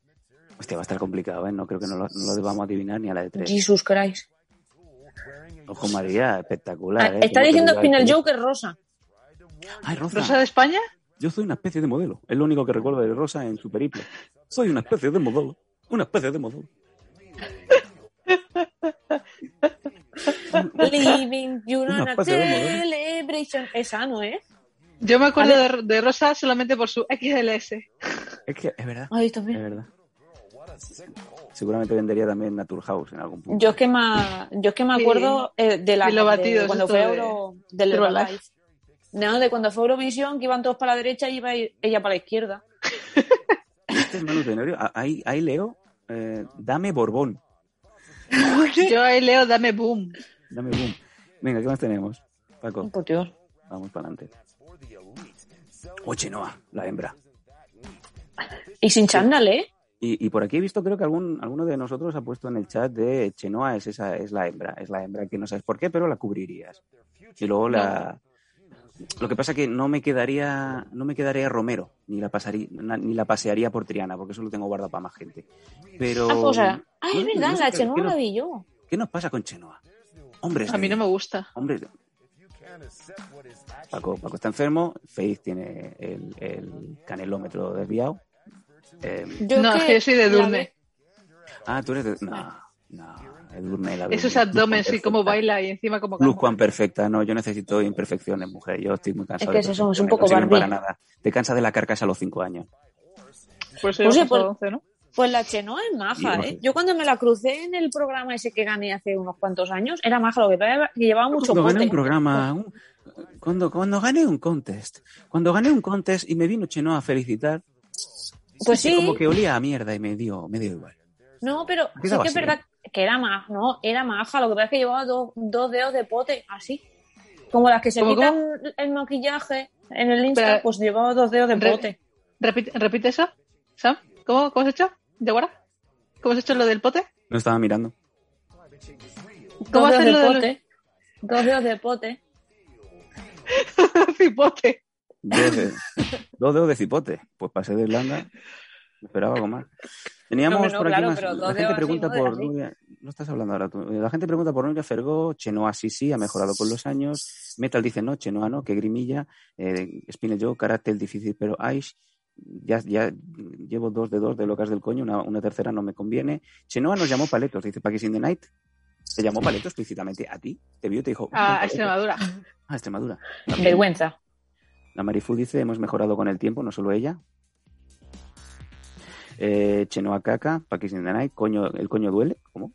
Hostia, va a estar complicado, ¿eh? No creo que no lo, no lo debamos adivinar ni a la de tres. Jesus Christ. Ojo María, espectacular. Ah, ¿eh? está Como diciendo Spinal yo- Joker rosa. Ay, Rosa. ¿Rosa de España? Yo soy una especie de modelo. Es lo único que recuerdo de Rosa en su periplo. Soy una especie de modelo. Una especie de modelo. Living you Una on a de celebration. Esa no es. Yo me acuerdo de, de Rosa solamente por su XLS. Es que es verdad. Ay, Es también. verdad. Seguramente vendería también Naturhaus en algún punto. Yo es que me, yo es que me Sí. acuerdo eh, de la De de batidos cuando fue de- Euro del Herbalife. Herbalife. No, de cuando fue Eurovisión, que iban todos para la derecha y iba ella para la izquierda. Este es Manu Tenorio. Ah, Ahí, ahí leo. Eh, dame Borbón. Yo ahí leo Dame Boom. Dame boom. Venga, ¿qué más tenemos? Paco, Por Dios. vamos para adelante. O Chenoa, la hembra. Y sin chándal, ¿eh? Y, y por aquí he visto, creo que algún, alguno de nosotros ha puesto en el chat de Chenoa es esa, es la hembra, es la hembra que no sabes por qué, pero la cubrirías. Y luego la. Lo que pasa que no me quedaría, no me quedaría Romero, ni la pasaría, ni la pasearía por Triana, porque eso lo tengo guardado para más gente. Pero. Ah, o sea, ah, es verdad, no sé la qué- Chenoa ¿qué la nos- vi yo. ¿Qué nos pasa con Chenoa? Hombres. A mí no me gusta. Hombres. de- Paco, Paco está enfermo, Faith tiene el, el canelómetro desviado. Eh, Yo no, que es que yo soy de Durne. ah, tú eres de. No, no, Edurne la veo Esos muy- abdomen, sí, como baila y encima como Luz. Juan perfecta, no, yo necesito imperfecciones, mujer. Yo estoy muy cansado. que de eso somos un poco no para nada. Te cansas de la carcasa a los cinco años. Pues sí, pues- 11, ¿no? Pues la Chenoa es maja, ¿eh? Yo cuando me la crucé en el programa ese que gané hace unos cuantos años, era maja, lo que es que llevaba mucho cuando gané un programa, un- cuando, cuando gané un contest, cuando gané un contest y me vino Chenoa a felicitar, Pues sí, como que olía a mierda y me dio, me dio igual. no, pero sí que es verdad que era maja, no, era maja, lo que pasa es que llevaba dos, dos dedos de pote, así. Como las que se ¿Cómo, quitan el maquillaje en el Insta, Pero- pues llevaba dos dedos de Re- pote. Repite, repite eso, Sam. ¿Cómo, ¿Cómo has hecho? ¿De guara? ¿Cómo has hecho lo del pote? No estaba mirando. ¿Cómo Dos haces dedos lo de del pote. Dos dedos de pote. cipote? Dos, de- dos dedos de cipote. Pues pasé de Irlanda. Esperaba algo más. Teníamos No, no, por aquí claro, más- La gente así, pregunta por. Nuria. No estás hablando ahora tú. La gente pregunta por Nuria Fergó. Chenoa sí, sí, ha mejorado con los años. Metal dice no, Chenoa no, que grimilla. Eh, Spinel Joe, carácter difícil, pero Aish. Ya, ya llevo dos de dos de locas del coño, una, una tercera no me conviene. Chenoa nos llamó paletos, dice Paquis in the Night. Te llamó paletos explícitamente a ti. Te vio y te dijo. A. Extremadura. Ah, Extremadura. También. Vergüenza. La Marifu dice, hemos mejorado con el tiempo, no solo ella. Eh, Chenoa Caca, the Night, coño, el coño duele, ¿cómo?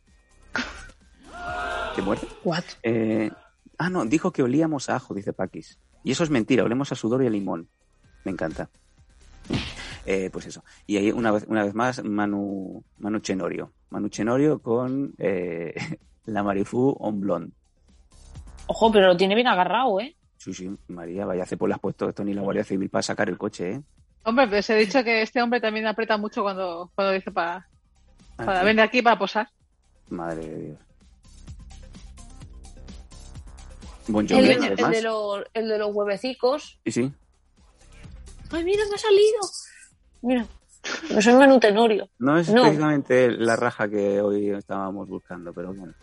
¿Qué muerte? What? Eh, ah, no, dijo que olíamos a ajo, dice Paquis. Y eso es mentira, olemos a sudor y a limón. Me encanta. Eh, pues eso. Y ahí una vez, una vez más, Manu, Manu Chenorio. Manu Chenorio con eh, la Marifu on blonde. Ojo, pero lo tiene bien agarrado, ¿eh? Sí, sí, María, vaya cepo le has puesto esto ni la Guardia Civil para sacar el coche, ¿eh? Hombre, pero os he dicho que este hombre también aprieta mucho cuando, cuando dice para, Ah, para venir aquí para posar. Madre de Dios. Bon El, Jovi, el de los, el de los huevecicos. Sí, sí. ¡Ay, mira, me ha salido! Mira, no soy Manu Tenorio. No es No. precisamente la raja que hoy estábamos buscando, pero bueno.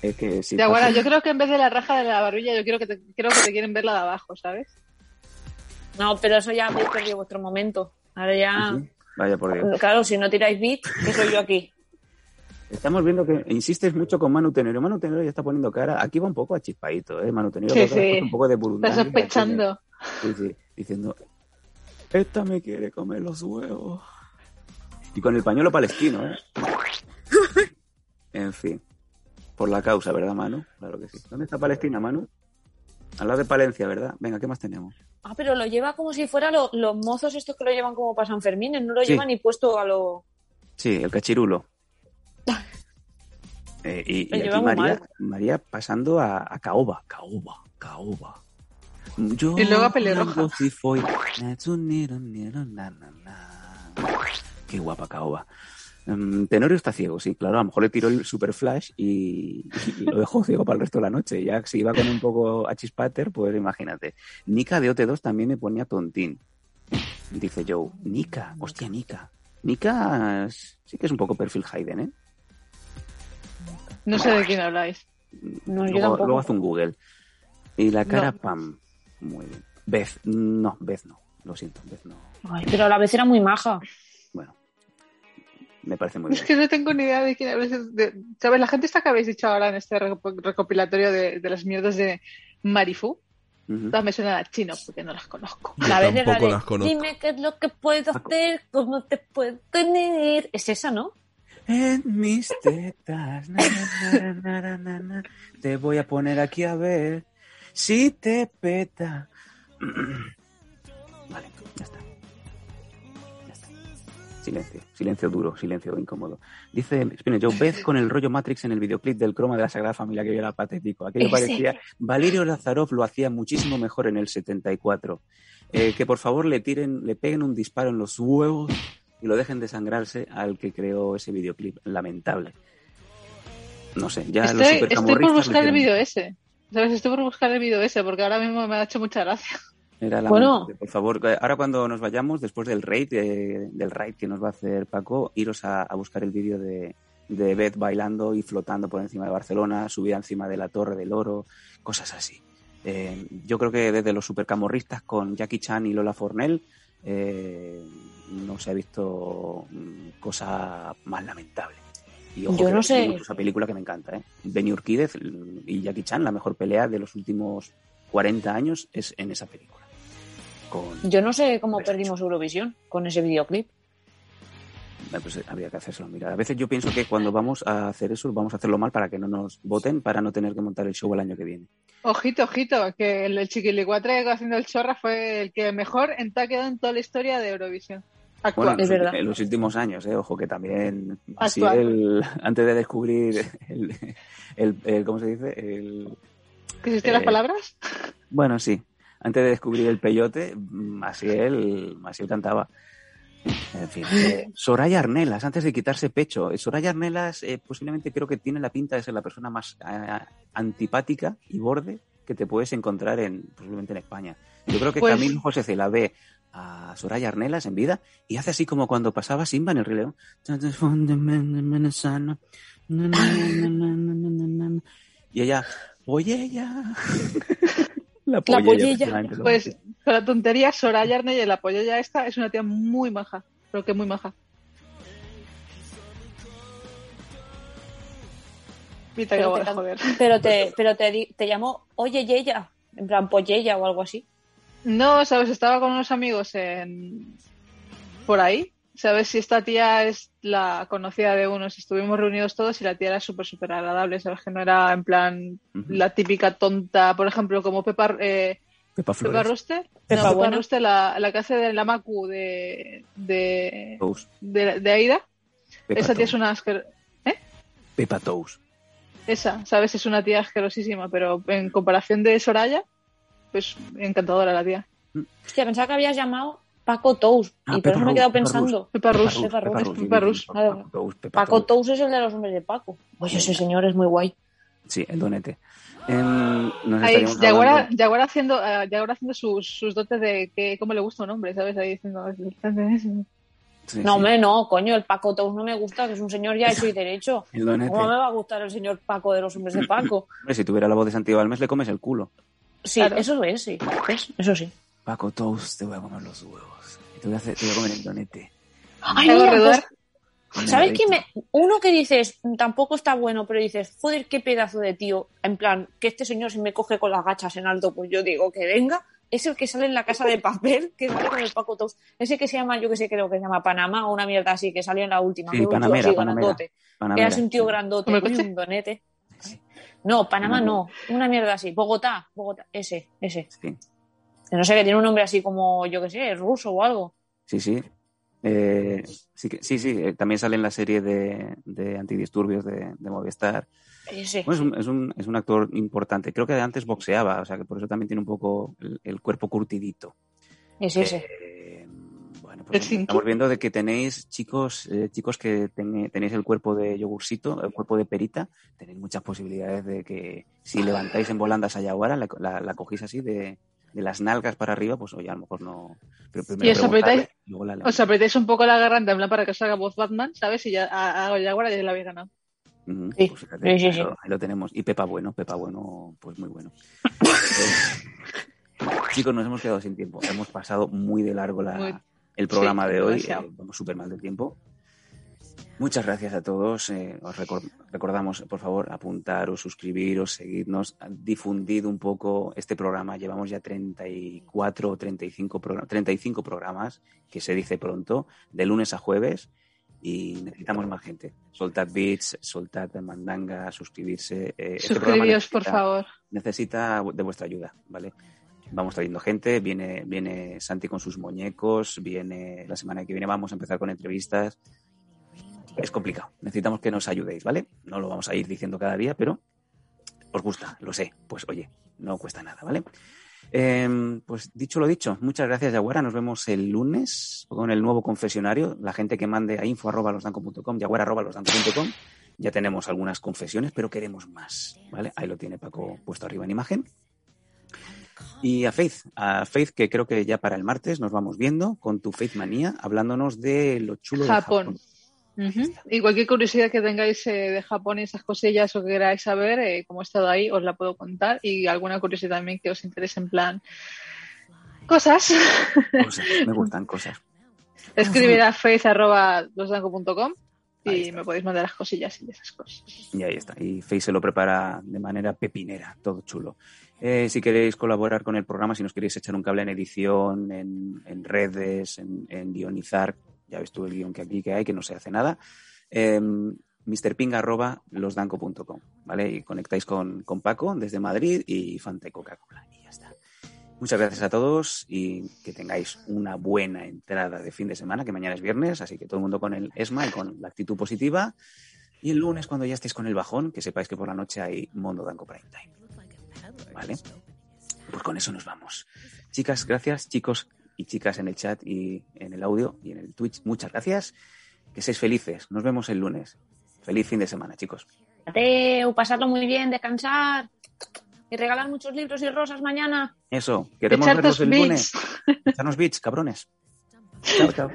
Es que sí. Ya, bueno, yo creo que en vez de la raja de la barbilla, yo quiero que te, creo que te quieren ver la de abajo, ¿sabes? No, pero eso ya habéis perdido vuestro momento. Ahora ya. Vaya por Dios. Claro, si no tiráis beat, que soy yo aquí. Estamos viendo que insistes mucho con Manu Tenorio. Manu Tenorio ya está poniendo cara. Aquí va un poco a chispadito, ¿eh? Manu Sí, sí. puesto un poco de burundanga. Estás sospechando. Sí, sí, diciendo, esta me quiere comer los huevos. Y con el pañuelo palestino, ¿eh? En fin. Por la causa, ¿verdad, Manu? Claro que sí. ¿Dónde está Palestina, Manu? Al lado de Palencia, ¿verdad? Venga, ¿qué más tenemos? Ah, pero lo lleva como si fuera lo- los mozos estos que lo llevan como para San Fermín, no lo Sí. llevan ni puesto a lo... Sí, el cachirulo. Eh, y, aquí María. María pasando a, a caoba, caoba, caoba. Yo Y luego a pelirroja. Qué guapa caoba. Mm, Tenorio está ciego, sí, claro, a lo mejor le tiró el super flash y, y lo dejó ciego para el resto de la noche. Ya si iba con un poco a chispater, pues imagínate. Nika de OT2 también me ponía tontín. Dice Joe, Nika, hostia, Nika. Nika sí que es un poco perfil Hayden, ¿eh? No sé de quién habláis. No, luego, luego haz un Google. Y la cara, No. pam. Muy bien. Beth, no, Beth no. Lo siento, Beth no. Ay, pero a la vez era muy maja. Me parece muy Es bien. que no tengo ni idea de quién habláis. de- ¿Sabes? La gente esta que habéis dicho ahora en este reco- recopilatorio de, de las mierdas de Marifu, Ujú. todas me suenan a chino porque no las conozco. Yo La vez de, las conozco. dime qué es lo que puedo hacer, cómo te puedo tener. Es esa, ¿no? En mis tetas, na, na, na, na, na, na, te voy a poner aquí a ver si te peta. Vale, ya está. Silencio, silencio duro, silencio incómodo. Dice Spinner Beth con el rollo Matrix en el videoclip del croma de la Sagrada Familia, que era patético. Aquello parecía. Valerio Lazarov lo hacía muchísimo mejor en el 74. Eh, que por favor le tiren, le peguen un disparo en los huevos y lo dejen desangrarse al que creó ese videoclip. Lamentable. No sé, ya los Estoy, estoy por buscar el vídeo ese. ¿Sabes? Estoy por buscar el vídeo ese porque ahora mismo me ha hecho mucha gracia. Era Bueno. Por favor, ahora cuando nos vayamos, después del raid, eh, del raid que nos va a hacer Paco, iros a, a buscar el vídeo de, de Beth bailando y flotando por encima de Barcelona, subida encima de la Torre del Oro, cosas así. Eh, yo creo que desde los supercamorristas con Jackie Chan y Lola Fornell eh, no se ha visto mm, cosa más lamentable. Y ojo, Yo no es sé. Esa película que me encanta, ¿eh? Benny Urquídez y Jackie Chan, la mejor pelea de los últimos 40 años es en esa película. Con, Yo no sé cómo perdimos Eurovisión con ese videoclip. Eh, pues, habría que hacérselo mirar. A veces yo pienso que cuando vamos a hacer eso, vamos a hacerlo mal para que no nos voten, para no tener que montar el show el año que viene. Ojito, ojito, que el, el chiquilicuatre haciendo el chorra fue el que mejor en- ha quedado en toda la historia de Eurovisión. Bueno, Actual. en Es los, verdad. en los últimos años, eh, ojo, que también Actual. Maciel, antes de descubrir el, el- el- ¿cómo se dice? El, ¿Que existen las eh, palabras? bueno, sí, antes de descubrir el peyote, Maciel, Maciel cantaba. En fin, eh, Soraya Arnelas, antes de quitarse pecho. Eh, Soraya Arnelas eh, posiblemente creo que tiene la pinta de ser la persona más eh, antipática y borde que te puedes encontrar en posiblemente en España. Yo creo que Pues- Camilo José C la ve a Soraya Arnelas en vida y hace así como cuando pasaba Simba en el Rey León. Y ella, oye ya. La pollella. pollella, lo Pues la tontería, Soraya Arnell, la polla esta, es una tía muy maja. Pero que muy maja. Y te Pero acabo te joder. Pero te, pero te, te llamó Oye Yeya, en plan Pollella o algo así. No, sabes, estaba con unos amigos en por ahí. Sabes si esta tía es la conocida de unos. Estuvimos reunidos todos y la tía era súper, súper agradable. Sabes que no era en plan la típica tonta, por ejemplo, como Pepa, eh, Pepa Pepa. Ruste. Pepa no, Pepa la, la que hace de la Macu de, de, de, de Aida. Pepa Esa tía es una asquer- Pepa Toast. Esa, ¿sabes? Es una tía asquerosísima, pero en comparación de Soraya, pues encantadora la tía. Hostia, pensaba que habías llamado Paco Tous. Ah, y por eso me he quedado pensando. Pepa Rus. Pepa Rus, Pepa. Paco Tous, Pepa Paco Tous. Tous es el de los hombres de Paco. Oye, ese señor es muy guay. Sí, el donete. Em, Ahí, Yaguara, hablando- Yaguara haciendo, eh, Yaguara haciendo sus, sus dotes de que cómo le gusta un hombre, ¿sabes? Ahí diciendo... Sí, No, sí, hombre, no, coño, el Paco Tous no me gusta, que es un señor ya hecho y derecho. El donete. ¿Cómo me va a gustar el señor Paco de los hombres de Paco? Hombre, si tuviera la voz de Santiago Almes, le comes el culo. Sí, Claro. eso es, sí. Eso sí. Paco Toast, te voy a comer los huevos. Te voy a, hacer, te voy a comer el donete. Ay, mira, pues, ¿Sabes qué? Me... Uno que dices, tampoco está bueno, pero dices, joder, qué pedazo de tío. En plan, que este señor se me coge con las gachas en alto, pues yo digo que venga. Es el que sale en la casa de papel, que sale con el Paco Tous. Ese que se llama, yo que sé, creo que se llama Panamá o una mierda así, que salió en la última. Sí, que era un tío Panamera, así Panamera. grandote. Que Panamera. era así un un donete. Sí. No, Panamá no. Una mierda así. Bogotá, Bogotá. Ese, ese. Sí, No sé, que tiene un nombre así como, yo qué sé, ruso o algo. sí, sí. Eh, sí, que- sí, sí, eh, también sale en la serie de, de antidisturbios de, de Movistar. Bueno, es, un, es, un, es un actor importante. Creo que antes boxeaba, o sea que por eso también tiene un poco el, el cuerpo curtidito. Ese, ese. Eh, bueno, pues estamos viendo de que tenéis chicos, eh, chicos que ten- tenéis el cuerpo de yogurcito, el cuerpo de perita, tenéis muchas posibilidades de que si levantáis en volandas a Yaguara, la, la, la cogéis así de, de las nalgas para arriba, pues oye, a lo mejor no. Pero primero Y os apretáis- luego la Os apretáis un poco la garganta en plan para que os haga voz Batman, ¿sabes? Y ya hago ya ahora ya la habéis ganado. Sí, pues fíjate, sí, sí, ahí, sí. Lo, ahí lo tenemos. Y Pepa Bueno, Pepa Bueno, pues muy bueno. Eh, chicos, nos hemos quedado sin tiempo. Hemos pasado muy de largo la, Muy- el programa sí, de hoy. eh, vamos súper mal de tiempo. Muchas gracias a todos. eh, os recor- recordamos, por favor, apuntaros, suscribiros, seguirnos, difundid un poco este programa. Llevamos ya 34 o 35, progr- 35 programas, que se dice pronto, de lunes a jueves, y necesitamos más gente. Soltad bits, soltad mandanga, suscribirse. eh, este por favor. necesita de vuestra ayuda, ¿vale? Vamos trayendo gente, viene, viene Santi con sus muñecos, viene la semana que viene vamos a empezar con entrevistas. Es complicado, necesitamos que nos ayudéis, ¿vale? No lo vamos a ir diciendo cada día, pero os gusta, lo sé. Pues oye, no cuesta nada, ¿vale? Eh, pues dicho lo dicho, muchas gracias, Yaguara. Nos vemos el lunes con el nuevo confesionario. La gente que mande a info.losdanco.com, yaguara.losdanco.com. Ya tenemos algunas confesiones, pero queremos más, ¿vale? Ahí lo tiene Paco puesto arriba en imagen. Y a Faith, a Faith que creo que ya para el martes nos vamos viendo con tu Faith Manía, hablándonos de lo chulo de Japón. Japón. Ujú. Y cualquier curiosidad que tengáis eh, de Japón y esas cosillas o que queráis saber, eh, como he estado ahí, os la puedo contar. Y alguna curiosidad también que os interese en plan cosas. Cosas, me gustan cosas. Escribir a face.losdanco.com y me podéis mandar las cosillas y esas cosas. Y ahí está. Y Face se lo prepara de manera pepinera, todo chulo. Eh, si queréis colaborar con el programa, si nos queréis echar un cable en edición, en, en redes, en, en guionizar, ya ves tú el guion que aquí que hay, que no se hace nada, eh, ¿vale? Y conectáis con, con Paco desde Madrid y Fanta Coca-Cola. Y ya está. Muchas gracias a todos y que tengáis una buena entrada de fin de semana, que mañana es viernes, así que todo el mundo con el ESMA y con la actitud positiva. Y el lunes, cuando ya estéis con el bajón, que sepáis que por la noche hay Mondo Danco Prime Time. ¿Vale? Pues con eso nos vamos. Chicas, gracias. Chicos y chicas en el chat y en el audio y en el Twitch, muchas gracias. Que seáis felices. Nos vemos el lunes. Feliz fin de semana, chicos. Adeu, pasarlo muy bien, descansar. Y regalar muchos libros y rosas mañana. Eso, queremos tus el lunes. Echarnos bits, cabrones. Chao, chao.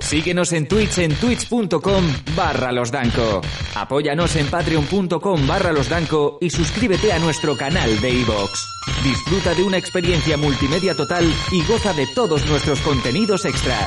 Síguenos en Twitch en twitch.com barra losdanco. Apóyanos en patreon.com barra losdanco y suscríbete a nuestro canal de iVoox. Disfruta de una experiencia multimedia total y goza de todos nuestros contenidos extra.